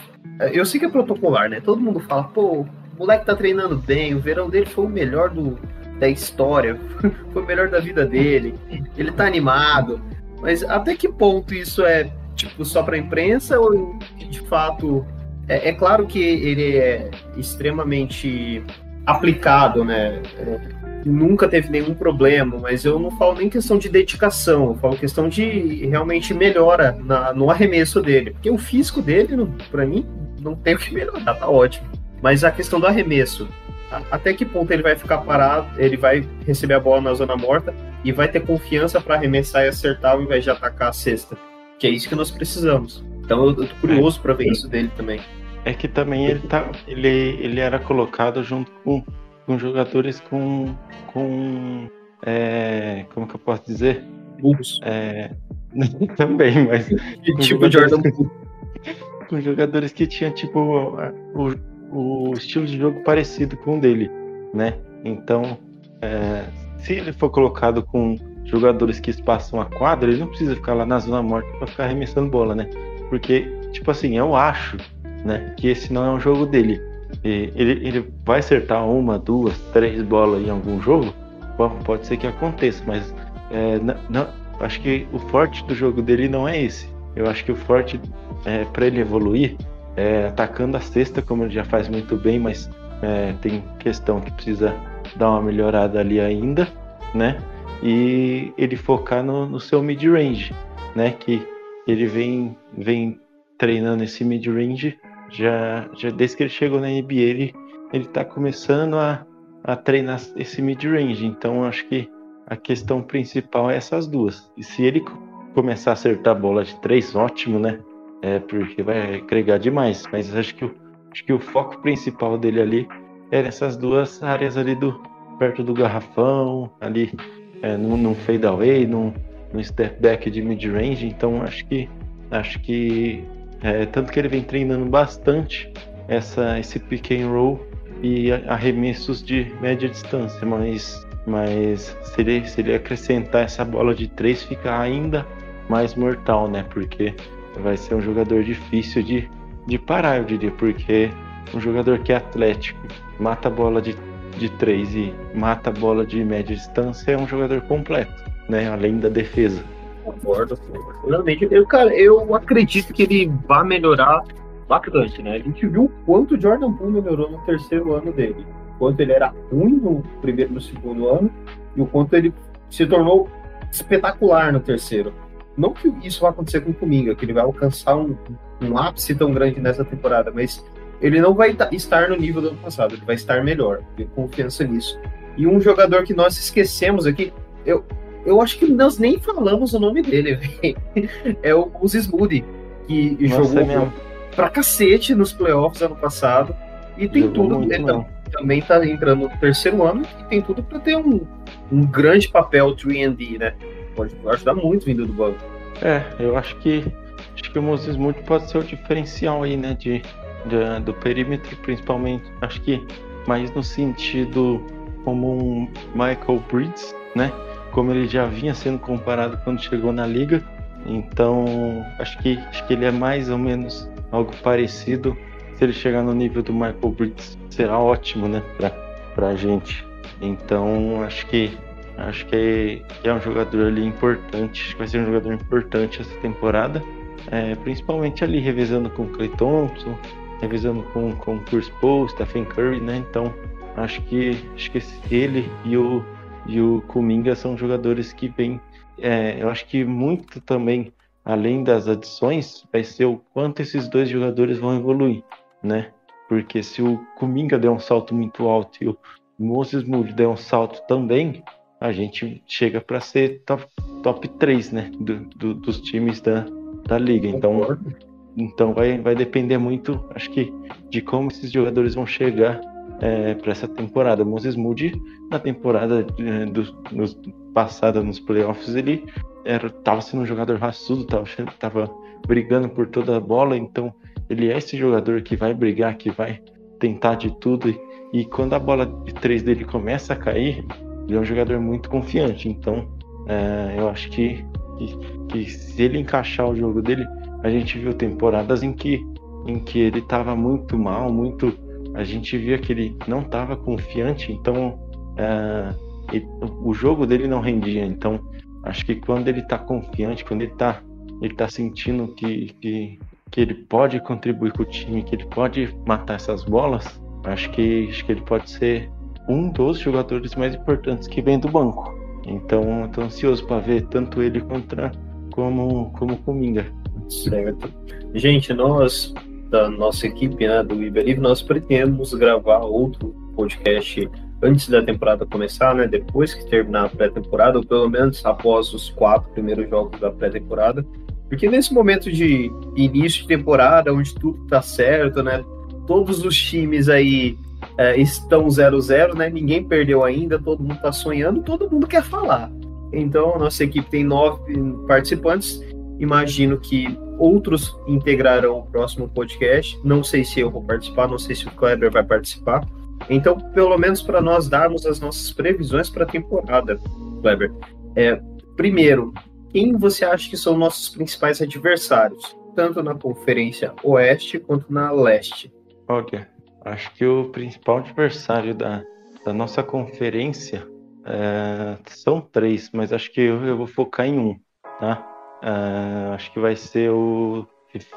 Speaker 2: Eu sei que é protocolar, né? Todo mundo fala, pô, o moleque tá treinando bem, o verão dele foi o melhor do, da história, foi o melhor da vida dele, ele tá animado. Mas até que ponto isso é, tipo, só pra imprensa ou de fato. É, é claro que ele é extremamente aplicado, né? É, nunca teve nenhum problema, mas eu não falo nem questão de dedicação, eu falo questão de realmente melhora na, no arremesso dele. Porque o físico dele, para mim, não tem o que melhorar, tá ótimo. Mas a questão do arremesso, até que ponto ele vai ficar parado, ele vai receber a bola na zona morta e vai ter confiança para arremessar e acertar ao invés de atacar a cesta. Que é isso que nós precisamos. Então eu, eu tô curioso para ver isso dele também.
Speaker 3: É que também ele tá, ele, ele era colocado junto com com jogadores com. com é, como que eu posso dizer?
Speaker 2: Burros.
Speaker 3: É, Também, mas.
Speaker 2: Tipo Jordan.
Speaker 3: Com jogadores que tinham, tipo, o, o estilo de jogo parecido com o dele, né? Então, é, se ele for colocado com jogadores que espaçam a quadra, ele não precisa ficar lá na zona morta para ficar arremessando bola, né? Porque, tipo assim, eu acho, né, que esse não é um jogo dele. E ele, ele vai acertar uma, duas, três bolas em algum jogo, pode ser que aconteça, mas é, não, não, acho que o forte do jogo dele não é esse. Eu acho que o forte é, para ele evoluir é atacando a cesta, como ele já faz muito bem, mas é, tem questão que precisa dar uma melhorada ali ainda, né? E ele focar no, no seu mid-range, né? Que ele vem, vem treinando esse mid-range já, já desde que ele chegou na NBA, ele, ele tá começando a, a treinar esse mid-range. Então acho que a questão principal é essas duas. E se ele começar a acertar a bola de três, ótimo, né? É porque vai agregar demais. Mas acho que, o, acho que o foco principal dele ali é nessas duas áreas ali do perto do garrafão, ali é, num, num fade away, num, num step back de mid range. Então acho que acho que é, tanto que ele vem treinando bastante essa esse pick and roll e arremessos de média distância, mas mas se ele, se ele acrescentar essa bola de três, fica ainda mais mortal, né? Porque vai ser um jogador difícil de, de parar, eu diria, porque um jogador que é atlético, mata a bola de, de três e mata a bola de média distância, é um jogador completo, né? Além da defesa.
Speaker 2: Concordo. Eu, cara, eu acredito que ele vai melhorar bastante, né? A gente viu quanto o Jordan Poole melhorou no terceiro ano dele quanto ele era ruim no primeiro no segundo ano e o quanto ele se tornou espetacular no terceiro. Não que isso vá acontecer com o Kuminga, que ele vai alcançar um, um ápice tão grande nessa temporada, mas ele não vai estar no nível do ano passado, ele vai estar melhor. Tenho confiança nisso. E um jogador que nós esquecemos aqui, eu, eu acho que nós nem falamos o nome dele, é o Moses Moody, que Nossa, jogou é pra cacete nos playoffs ano passado. E tem jogou tudo. Então, também está entrando no terceiro ano e tem tudo para ter um, um grande papel 3D, né? Pode ajudar muito vindo do banco.
Speaker 3: É, eu acho que acho que o Moses Moody pode ser o diferencial aí, né? De, de, do perímetro, principalmente. Acho que mais no sentido como um Michael Bridges, né? Como ele já vinha sendo comparado quando chegou na liga. Então, acho que, acho que ele é mais ou menos algo parecido se ele chegar no nível do Michael Bridges, será ótimo, né, pra, pra gente. Então, acho que acho que é um jogador ali importante, acho que vai ser um jogador importante essa temporada, é, principalmente ali revezando com o Clay Thompson, revezando com, com o Chris Paul, Stephen Curry, né? Então, acho que acho que ele e o e o Kuminga são jogadores que vêm, é, eu acho que muito também além das adições, vai ser o quanto esses dois jogadores vão evoluir né? Porque se o Kuminga der um salto muito alto e o Moses Moody der um salto também, a gente chega para ser top, top 3, né? Do, do, dos times da, da liga. Então, então vai, vai depender muito, acho que, de como esses jogadores vão chegar é, para essa temporada. Moses Moody, na temporada é, do, nos, passada nos playoffs, ele era, tava sendo um jogador raçudo, tava, tava brigando por toda a bola, então ele é esse jogador que vai brigar, que vai tentar de tudo. E, e quando a bola de três dele começa a cair, ele é um jogador muito confiante. Então, é, eu acho que, que, que, se ele encaixar o jogo dele, a gente viu temporadas em que, em que ele estava muito mal, muito. A gente via que ele não estava confiante, então é, ele, o jogo dele não rendia. Então, acho que quando ele está confiante, quando ele está ele tá sentindo que, que, que ele pode contribuir com o time, que ele pode matar essas bolas, acho que, acho que ele pode ser um dos jogadores mais importantes que vem do banco. Então, estou ansioso para ver tanto ele contra como como Cominga.
Speaker 2: Certo. Gente, nós da nossa equipe, né, do Iberive, nós pretendemos gravar outro podcast antes da temporada começar, né, depois que terminar a pré-temporada, ou pelo menos após os quatro primeiros jogos da pré-temporada porque nesse momento de início de temporada, onde tudo tá certo, né? Todos os times aí é, estão 0-0, né? Ninguém perdeu ainda, todo mundo tá sonhando, todo mundo quer falar. Então, a nossa equipe tem nove participantes. Imagino que outros integrarão o próximo podcast. Não sei se eu vou participar, não sei se o Kleber vai participar. Então, pelo menos para nós darmos as nossas previsões para a temporada, Kleber. É, primeiro, quem você acha que são nossos principais adversários, tanto na Conferência Oeste quanto na Leste?
Speaker 3: Ok. Acho que o principal adversário da, da nossa conferência é, são três, mas acho que eu, eu, vou focar em um, tá? É, acho que vai ser o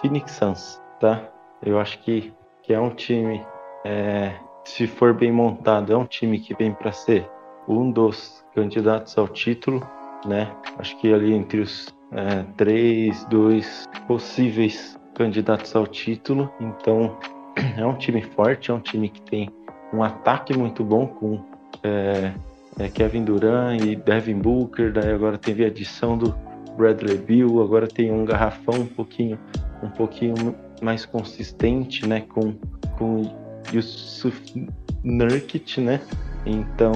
Speaker 3: Phoenix Suns, tá? Eu acho que, que é um time, é, se for bem montado, é um time que vem para ser um dos candidatos ao título, né? Acho que ali entre os é, três, dois possíveis candidatos ao título, então é um time forte, é um time que tem um ataque muito bom com é, é Kevin Durant e Devin Booker, daí agora teve a adição do Bradley Bill, agora tem um garrafão um pouquinho, um pouquinho mais consistente, né, com com Yusuf Nurkic, né? Então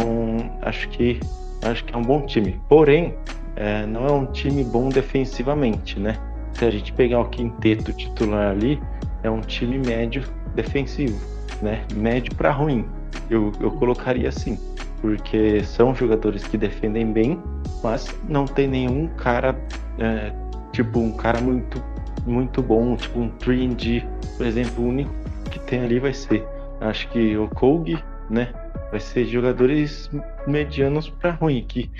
Speaker 3: acho que acho que é um bom time. Porém, é, não é um time bom defensivamente, né? Se a gente pegar o quinteto titular ali, é um time médio defensivo, né? Médio para ruim. Eu, eu colocaria assim, porque são jogadores que defendem bem, mas não tem nenhum cara, é, tipo, um cara muito, muito bom, tipo um 3D, por exemplo, o único que tem ali vai ser, acho que o Kogi, né? Vai ser jogadores medianos para ruim, que,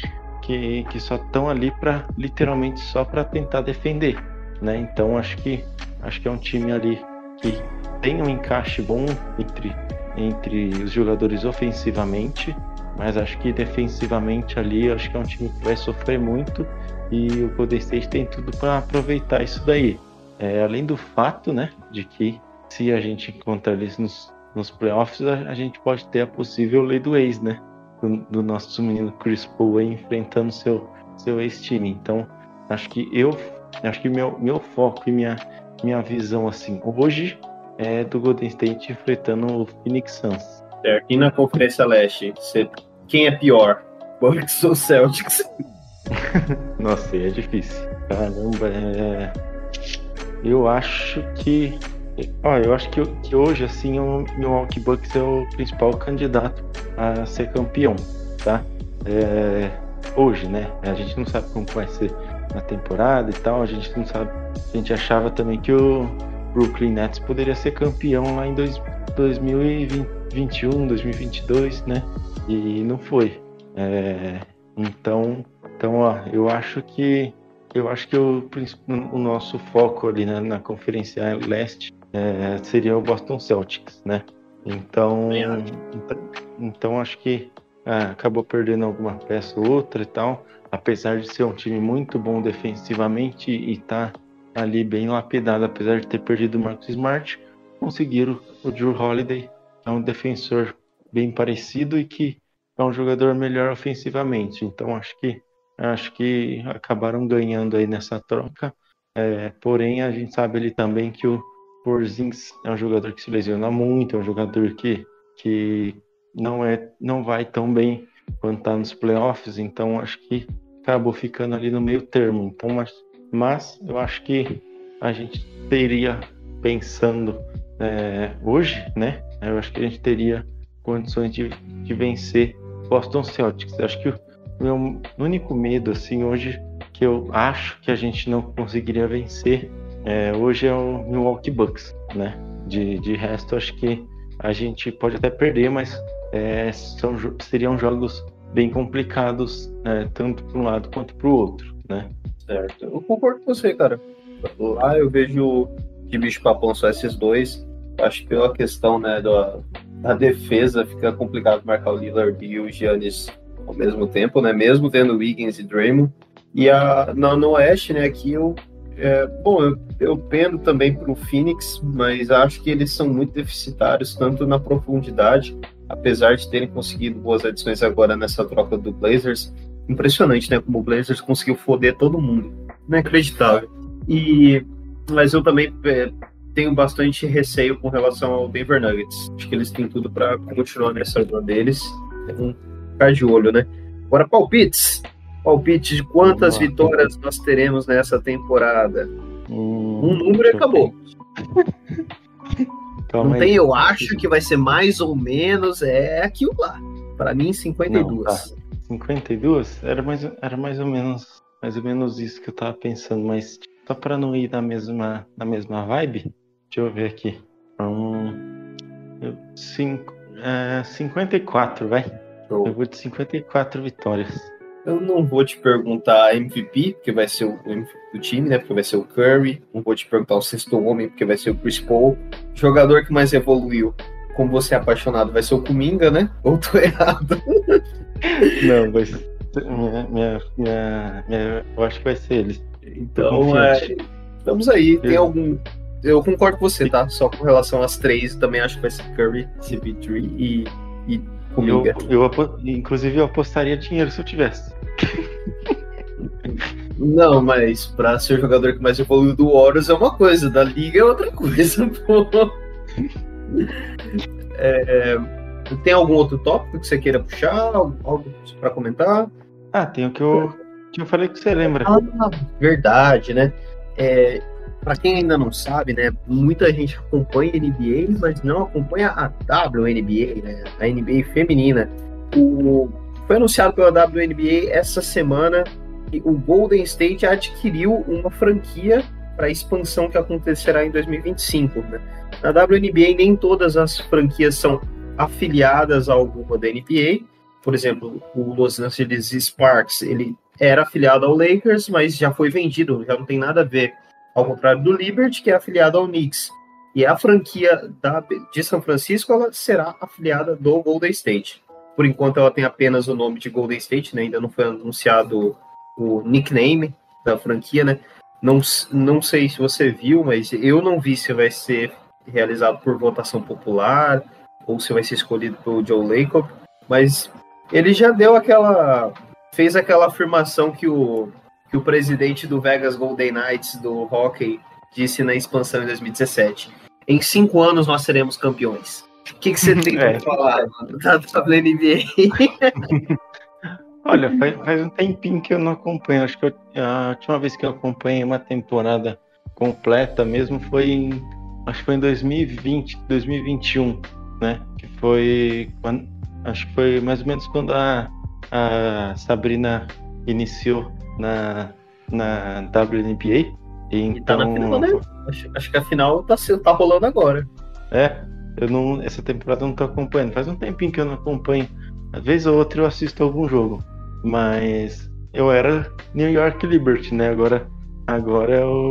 Speaker 3: que, que só estão ali para literalmente só para tentar defender, né? Então acho que acho que é um time ali que tem um encaixe bom entre, entre os jogadores ofensivamente, mas acho que defensivamente ali, acho que é um time que vai sofrer muito e o Golden State tem tudo para aproveitar isso daí. É, além do fato, né, de que se a gente encontrar eles nos, nos playoffs, a, a, gente pode ter a possível lei do ex, né, do, do nosso menino Chris Paul aí enfrentando seu seu ex-time. Então, acho que eu, acho que meu meu foco e minha minha visão assim, hoje é do Golden State enfrentando o Phoenix Suns.
Speaker 2: Certo. E na Conferência Leste, você... quem é pior? Bucks ou Celtics?
Speaker 3: Nossa, é difícil. Caramba, é... eu acho que. Ó, eu acho que, que hoje, assim, o Milwaukee Bucks é o principal candidato a ser campeão, tá? É... Hoje, né? A gente não sabe como vai ser na temporada e tal, a gente não sabe. A gente achava também que o Brooklyn Nets poderia ser campeão lá em dois, 2021, 2022, né? E não foi. É, então, então, ó, eu acho que eu acho que o, o nosso foco ali né, na Conferência Leste é, seria o Boston Celtics, né? Então, então, então, acho que ah, acabou perdendo alguma peça ou outra e tal, apesar de ser um time muito bom defensivamente e tá ali bem lapidado, apesar de ter perdido o Marcus Smart, conseguiram o Drew Holiday, é um defensor bem parecido e que é um jogador melhor ofensivamente. Então acho que acho que acabaram ganhando aí nessa troca. É, porém a gente sabe ali também que o Porzingis é um jogador que se lesiona muito, é um jogador que que não é não vai tão bem quando está nos playoffs. Então acho que acabou ficando ali no meio termo. Então mas mas eu acho que a gente teria, pensando é, hoje, né? Eu acho que a gente teria condições de, de vencer Boston Celtics. Eu acho que o meu único medo, assim, hoje, que eu acho que a gente não conseguiria vencer é, hoje é o Milwaukee Bucks, né? De, de resto, acho que a gente pode até perder, mas é, são, seriam jogos bem complicados, né, tanto para um lado quanto para o outro, né?
Speaker 2: Certo. Eu concordo com você, cara. Lá eu vejo que bicho papão só esses dois. Acho que pela questão né, da, da defesa fica complicado marcar o Lillard e o Giannis ao mesmo tempo, né? Mesmo tendo Wiggins e Draymond. E a, na, no Oeste, né, aqui eu. É, bom, eu, eu pendo também para o Phoenix, mas acho que eles são muito deficitários, tanto na profundidade, apesar de terem conseguido boas adições agora nessa troca do Blazers, impressionante, né? Como o Blazers conseguiu foder todo mundo. Inacreditável. E, mas eu também é, tenho bastante receio com relação ao Denver Nuggets. Acho que eles têm tudo para continuar nessa zona deles. É um ficar de olho, né? Agora, palpites. Palpite de quantas vitórias nós teremos nessa temporada? Hum, um número e acabou. Não tem, eu acho que vai ser mais ou menos, é aquilo lá. Para mim, 52. Não, tá.
Speaker 3: 52? Era mais, era mais ou menos mais ou menos isso que eu tava pensando, mas só para não ir na mesma, na mesma vibe, deixa eu ver aqui. Um, eu, cinco, é, 54, vai. Show. Eu vou de 54 vitórias.
Speaker 2: Eu não vou te perguntar MVP, porque vai ser o MVP do time, né? Porque vai ser o Curry. Não vou te perguntar o sexto homem, porque vai ser o Chris Paul. O jogador que mais evoluiu, como você é apaixonado, vai ser o Kuminga, né? Ou tô errado?
Speaker 3: Não, vai ser. Minha, minha, minha, minha, eu acho que vai ser ele.
Speaker 2: Então, é, vamos aí. Tem algum. Eu concordo com você, tá? Só com relação às três, também acho que vai ser Curry, CP3 e, e
Speaker 3: Kuminga. Eu, eu, inclusive, eu apostaria dinheiro se eu tivesse.
Speaker 2: Não, mas pra ser o jogador que mais evoluiu do Horus é uma coisa, da Liga é outra coisa, pô. É, tem algum outro tópico que você queira puxar? Algo para comentar?
Speaker 3: Ah, tem o que eu, que eu falei que você lembra.
Speaker 2: Ah, verdade, né? É, para quem ainda não sabe, né, muita gente acompanha a NBA, mas não acompanha a WNBA, né, a NBA feminina. O, foi anunciado pela WNBA essa semana que o Golden State adquiriu uma franquia para a expansão que acontecerá em 2025. Né? Na WNBA, nem todas as franquias são afiliadas a alguma da NBA. Por exemplo, o Los Angeles Sparks, ele era afiliado ao Lakers, mas já foi vendido, já não tem nada a ver. Ao contrário do Liberty, que é afiliado ao Knicks. E a franquia da, de São Francisco ela será afiliada do Golden State. Por enquanto, ela tem apenas o nome de Golden State, né? ainda não foi anunciado o nickname da franquia, né? Não, não sei se você viu, mas eu não vi se vai ser realizado por votação popular ou se vai ser escolhido pelo Joe Lacob, mas ele já deu aquela. fez aquela afirmação que o, que o presidente do Vegas Golden Knights do hockey disse na expansão em 2017. Em cinco anos nós seremos campeões. O que, que você tem para é. falar da WNBA?
Speaker 3: Olha, faz, faz, um tempinho que eu não acompanho. Acho que eu, a última vez que eu acompanhei uma temporada completa mesmo foi em. Acho que foi em 2020, 2021, né? Que foi. Quando, acho que foi mais ou menos quando a, a Sabrina iniciou na, na WNBA.
Speaker 2: Então, e tá na final, né? Acho, acho que a final tá, tá rolando agora.
Speaker 3: É, eu não, essa temporada eu não tô acompanhando. Faz um tempinho que eu não acompanho. Às vezes ou outra eu assisto algum jogo. Mas eu era New York Liberty, né? Agora, agora eu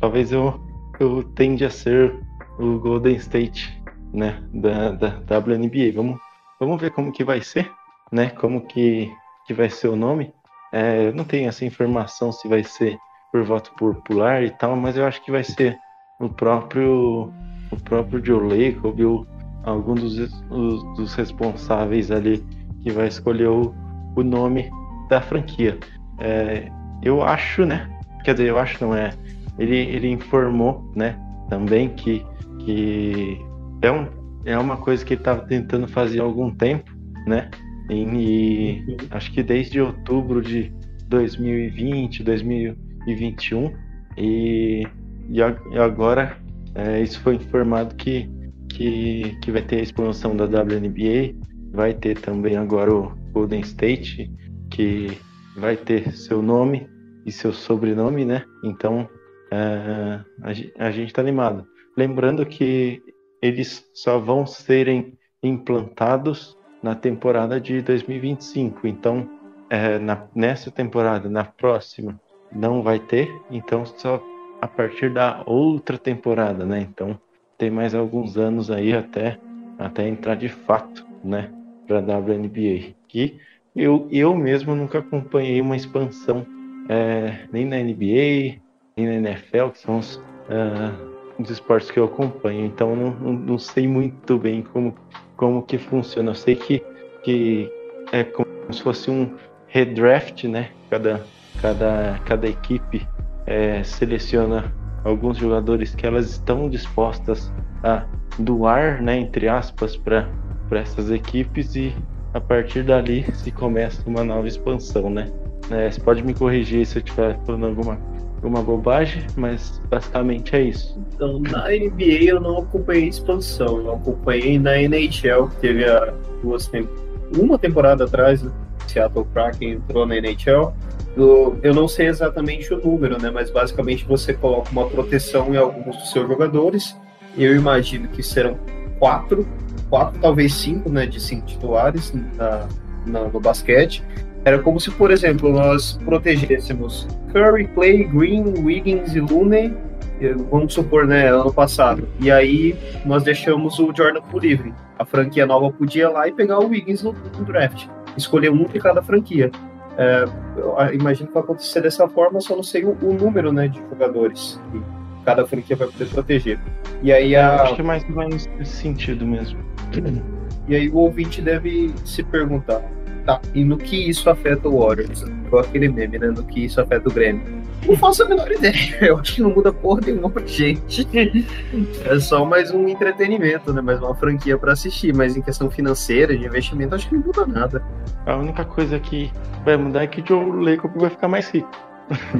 Speaker 3: talvez eu, eu tende a ser o Golden State, né? Da, da WNBA. Vamos, vamos ver como que vai ser, né? Como que, que vai ser o nome. É, eu não tenho essa informação se vai ser por voto popular e tal, mas eu acho que vai ser o próprio o próprio Joe Lacob ou algum dos, os, dos responsáveis ali que vai escolher o, o nome da franquia. É, eu acho, né? Quer dizer, eu acho não é. Ele, ele informou, né? Também que, que é, um, é uma coisa que ele estava tentando fazer há algum tempo, né? E, e acho que desde outubro de 2020, 2021 e, e agora é, isso foi informado que, que, que vai ter a expansão da WNBA, vai ter também agora o Golden State, que vai ter seu nome e seu sobrenome, né? Então é, a, gente está animado. Lembrando que eles só vão serem implantados na temporada de 2025. Então, é, na, nessa temporada, na próxima, não vai ter. Então, só a partir da outra temporada, né? Então, tem mais alguns anos aí até, até entrar de fato, né? Para a WNBA. Que eu, eu mesmo nunca acompanhei uma expansão é, nem na NBA, nem na NFL, que são os, uh, os esportes que eu acompanho. Então não, não, não, sei muito bem como, como que funciona. Eu sei que, que é como se fosse um redraft, né? Cada, cada, cada equipe é, seleciona alguns jogadores que elas estão dispostas a doar, né, entre aspas, para essas equipes e a partir dali se começa uma nova expansão, né? Né? Você pode me corrigir se eu estiver falando alguma, alguma bobagem, mas basicamente é isso.
Speaker 2: Então, na NBA eu não acompanhei expansão, eu acompanhei na NHL, que teve a duas tem... uma temporada atrás, né? Seattle Kraken entrou na NHL. Eu, eu não sei exatamente o número, né? Mas basicamente você coloca uma proteção em alguns dos seus jogadores. Eu imagino que serão quatro, quatro talvez cinco, né? De cinco titulares na, na no basquete. Era como se, por exemplo, nós protegêssemos Curry, Clay, Green, Wiggins e Looney, vamos supor, né, ano passado. E aí nós deixamos o Jordan por livre. A franquia nova podia ir lá e pegar o Wiggins no, no draft. Escolher um de cada franquia. É, eu imagino que vai acontecer dessa forma, só não sei o, o número né, de jogadores que cada franquia vai poder proteger. E aí a...
Speaker 3: Acho que é mais menos nesse sentido mesmo.
Speaker 2: E aí o ouvinte deve se perguntar, Tá. E no que isso afeta o Warriors? Igual aquele meme, né? No que isso afeta o Grêmio. Não faço a menor ideia. Eu acho que não muda porra nenhuma pra gente. É só mais um entretenimento, né? Mais uma franquia para assistir. Mas em questão financeira, de investimento, acho que não muda nada.
Speaker 3: A única coisa que vai mudar é que o Joe Lacob vai ficar mais rico.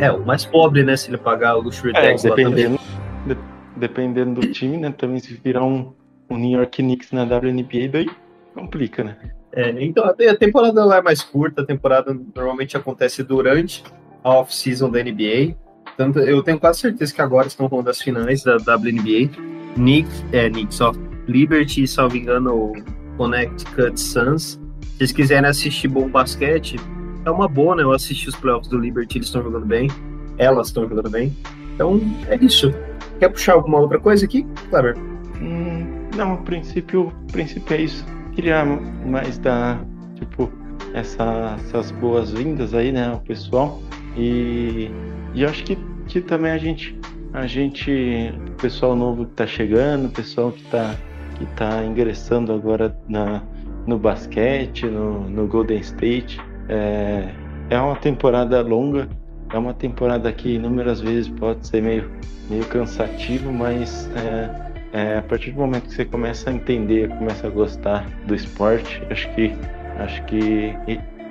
Speaker 2: É, o mais pobre, né? Se ele pagar o Luxury é, Tax
Speaker 3: dependendo, de, dependendo do time, né? Também se virar um, um New York Knicks na WNBA, daí complica, né?
Speaker 2: É, então a temporada lá é mais curta, a temporada normalmente acontece durante a off-season da NBA. Tanto, eu tenho quase certeza que agora estão rolando as finais da WNBA. Nick, é, Nick só Liberty, salvo engano, o Connecticut Suns. Se vocês quiserem assistir bom basquete, é uma boa, né? Eu assisti os playoffs do Liberty, eles estão jogando bem. Elas estão jogando bem. Então, é isso. Quer puxar alguma outra coisa aqui, Kleber?
Speaker 3: Hum, não, o princípio, princípio é isso queria mais dar, tipo, essa, essas boas-vindas aí, né, ao pessoal. E, e acho que, que também a gente, a gente, o pessoal novo que tá chegando, o pessoal que tá, que tá ingressando agora na, no basquete, no, no Golden State, é, é uma temporada longa, é uma temporada que inúmeras vezes pode ser meio, meio cansativo, mas é, é, a partir do momento que você começa a entender, começa a gostar do esporte, acho que acho que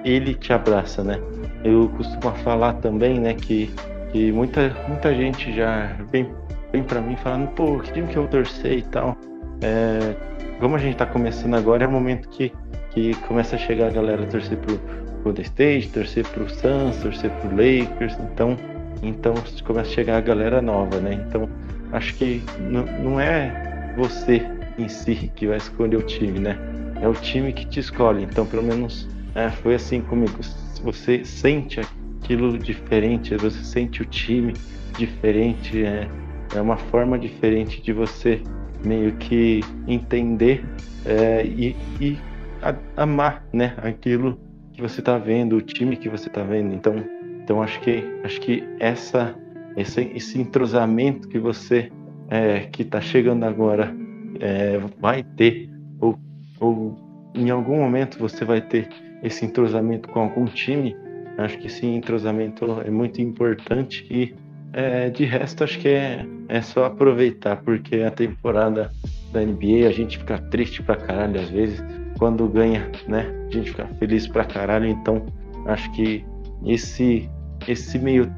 Speaker 3: ele te abraça, né? Eu costumo falar também, né, que, que muita, muita gente já vem, vem para mim falando, pô, que time que eu torcer e tal. É, como a gente tá começando agora, é o momento que, que começa a chegar a galera a torcer pro Golden State, torcer pro Suns, torcer pro Lakers, então, então começa a chegar a galera nova, né? Então acho que não é você em si que vai escolher o time, né? É o time que te escolhe. Então, pelo menos é, foi assim comigo. Você sente aquilo diferente, você sente o time diferente, é, é uma forma diferente de você meio que entender é, e, e a, amar, né? Aquilo que você está vendo, o time que você está vendo. Então, então acho que acho que essa esse, esse entrosamento que você é, que está chegando agora é, vai ter, ou, ou em algum momento você vai ter esse entrosamento com algum time, acho que esse entrosamento é muito importante e é, de resto acho que é, é só aproveitar, porque a temporada da NBA a gente fica triste pra caralho às vezes, quando ganha, né? A gente fica feliz pra caralho, então acho que esse esse meio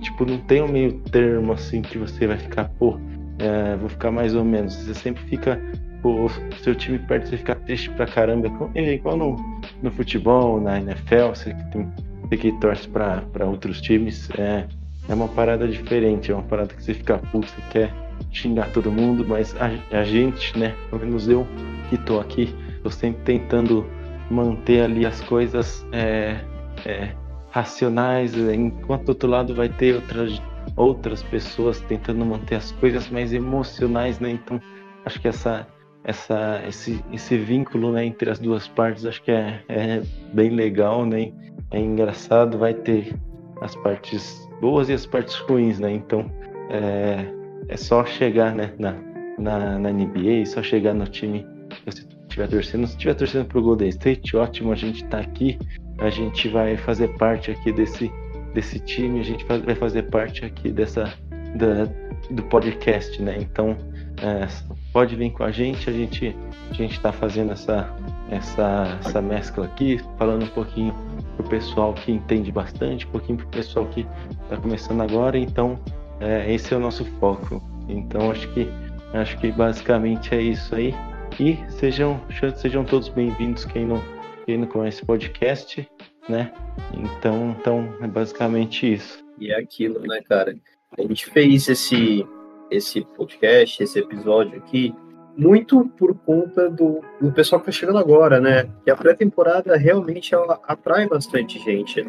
Speaker 3: tipo, não tem um meio termo assim que você vai ficar, pô, é, vou ficar mais ou menos. Você sempre fica, pô, seu time perde, você fica triste pra caramba. É igual no, no futebol, na NFL, você tem, você que torce pra, pra outros times, é, é uma parada diferente, é uma parada que você fica puto, você quer xingar todo mundo, mas a, a gente, né, pelo menos eu que tô aqui, tô sempre tentando manter ali as coisas é, é, racionais, enquanto do outro lado vai ter outras, outras pessoas tentando manter as coisas mais emocionais, né? Então, acho que essa, essa, esse, esse vínculo né, entre as duas partes acho que é, é bem legal, né? É engraçado, vai ter as partes boas e as partes ruins, né? Então, é, é só chegar né, na, na, na NBA, só chegar no time que você estiver torcendo. Se estiver torcendo pro Golden State, ótimo, a gente tá aqui a gente vai fazer parte aqui desse, desse time, a gente vai fazer parte aqui dessa da, do podcast, né? Então é, pode vir com a gente, a gente a gente está fazendo essa, essa essa mescla aqui, falando um pouquinho pro pessoal que entende bastante, um pouquinho pro pessoal que está começando agora. Então, é, esse é o nosso foco. Então, acho que acho que basicamente é isso aí. E sejam sejam todos bem-vindos quem não não conhece o podcast, né? Então, então é basicamente isso.
Speaker 2: E é aquilo, né, cara? A gente fez esse esse podcast, esse episódio aqui muito por conta do, do pessoal que está chegando agora, né? Que a pré-temporada realmente ela atrai bastante gente.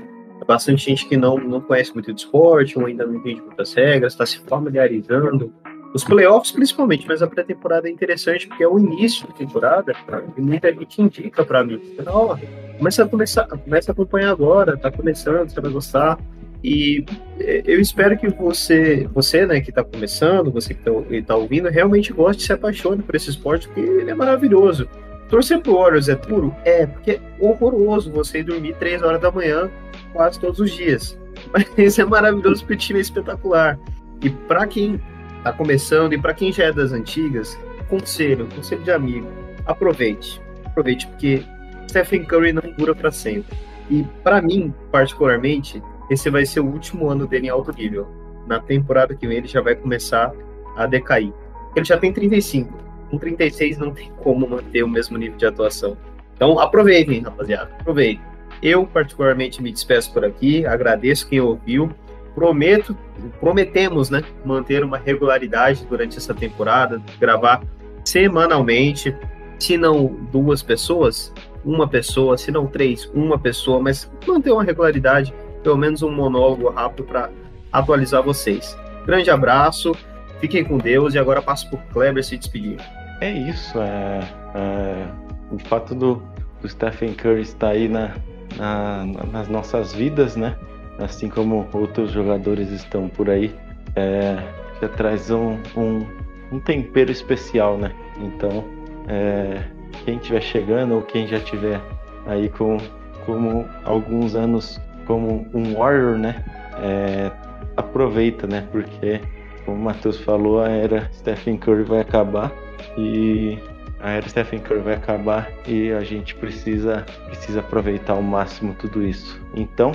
Speaker 2: Bastante gente que não, não conhece muito de esporte, ou ainda não entende muitas regras, está se familiarizando. Os playoffs, principalmente, mas a pré-temporada é interessante porque é o início da temporada e muita gente indica para mim. Ó, começa a começar, começa a acompanhar agora, tá começando, você vai gostar. E é, eu espero que você, você né, que está começando, você que está tá ouvindo, realmente goste e se apaixone por esse esporte, porque ele é maravilhoso. Torcer pro Warriors é puro? É, porque é horroroso você dormir três horas da manhã quase todos os dias. Mas é maravilhoso porque o time é espetacular. E para quem está começando e para quem já é das antigas, conselho, conselho de amigo, aproveite. Aproveite, porque Stephen Curry não dura para sempre. E para mim, particularmente, esse vai ser o último ano dele em alto nível. Na temporada que vem ele já vai começar a decair. Ele já tem 35. Com 36 não tem como manter o mesmo nível de atuação. Então aproveitem, rapaziada. Aproveitem. Eu, particularmente, me despeço por aqui. Agradeço quem ouviu. Prometo, prometemos, né, manter uma regularidade durante essa temporada, gravar semanalmente, se não duas pessoas, uma pessoa, se não três, uma pessoa, mas manter uma regularidade pelo menos um monólogo rápido para atualizar vocês. Grande abraço, fiquem com Deus e agora passo por Kleber se despedir.
Speaker 3: É isso, é, é o fato do, do Stephen Curry estar aí na, na, nas nossas vidas, né? Assim como outros jogadores estão por aí, é, já traz um, um, um, tempero especial, né? Então, é, quem estiver chegando ou quem já estiver aí com como alguns anos como um warrior, né? É, aproveita, né? Porque, como o Matheus falou, a era Stephen Curry vai acabar e a era Stephen Curry vai acabar e a gente precisa precisa aproveitar ao máximo tudo isso. Então,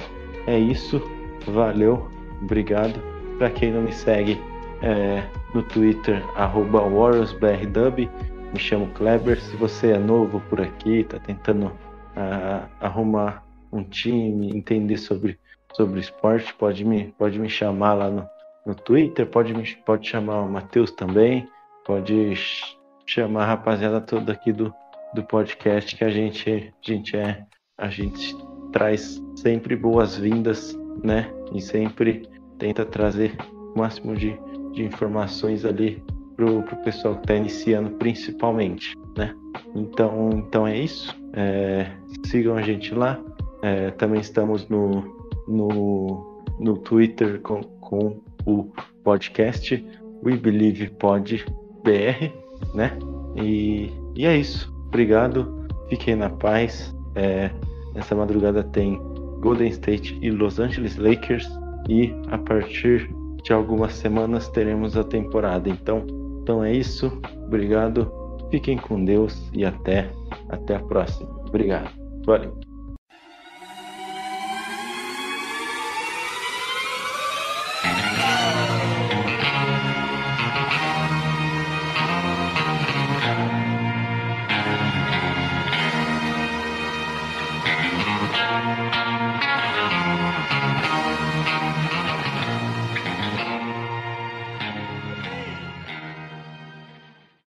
Speaker 3: é isso. Valeu, obrigado. Para quem não me segue é, no Twitter, WarriorsBRDub, me chamo Kleber. Se você é novo por aqui, está tentando uh, arrumar um time, entender sobre, sobre esporte, pode me, pode me chamar lá no, no Twitter, pode, me, pode chamar o Matheus também, pode chamar a rapaziada toda aqui do, do podcast que a gente, a gente é, a gente traz sempre boas-vindas, né? E sempre tenta trazer o máximo de, de informações ali pro, pro pessoal que está iniciando, principalmente, né? Então, então é isso. É, sigam a gente lá, é, também estamos no, no, no Twitter com, com o podcast We Believe Pod BR, né? E, e é isso. Obrigado. Fiquem na paz. É, essa madrugada tem Golden State e Los Angeles Lakers. E a partir de algumas semanas teremos a temporada. Então, então é isso. Obrigado. Fiquem com Deus e até, até a próxima. Obrigado. Valeu.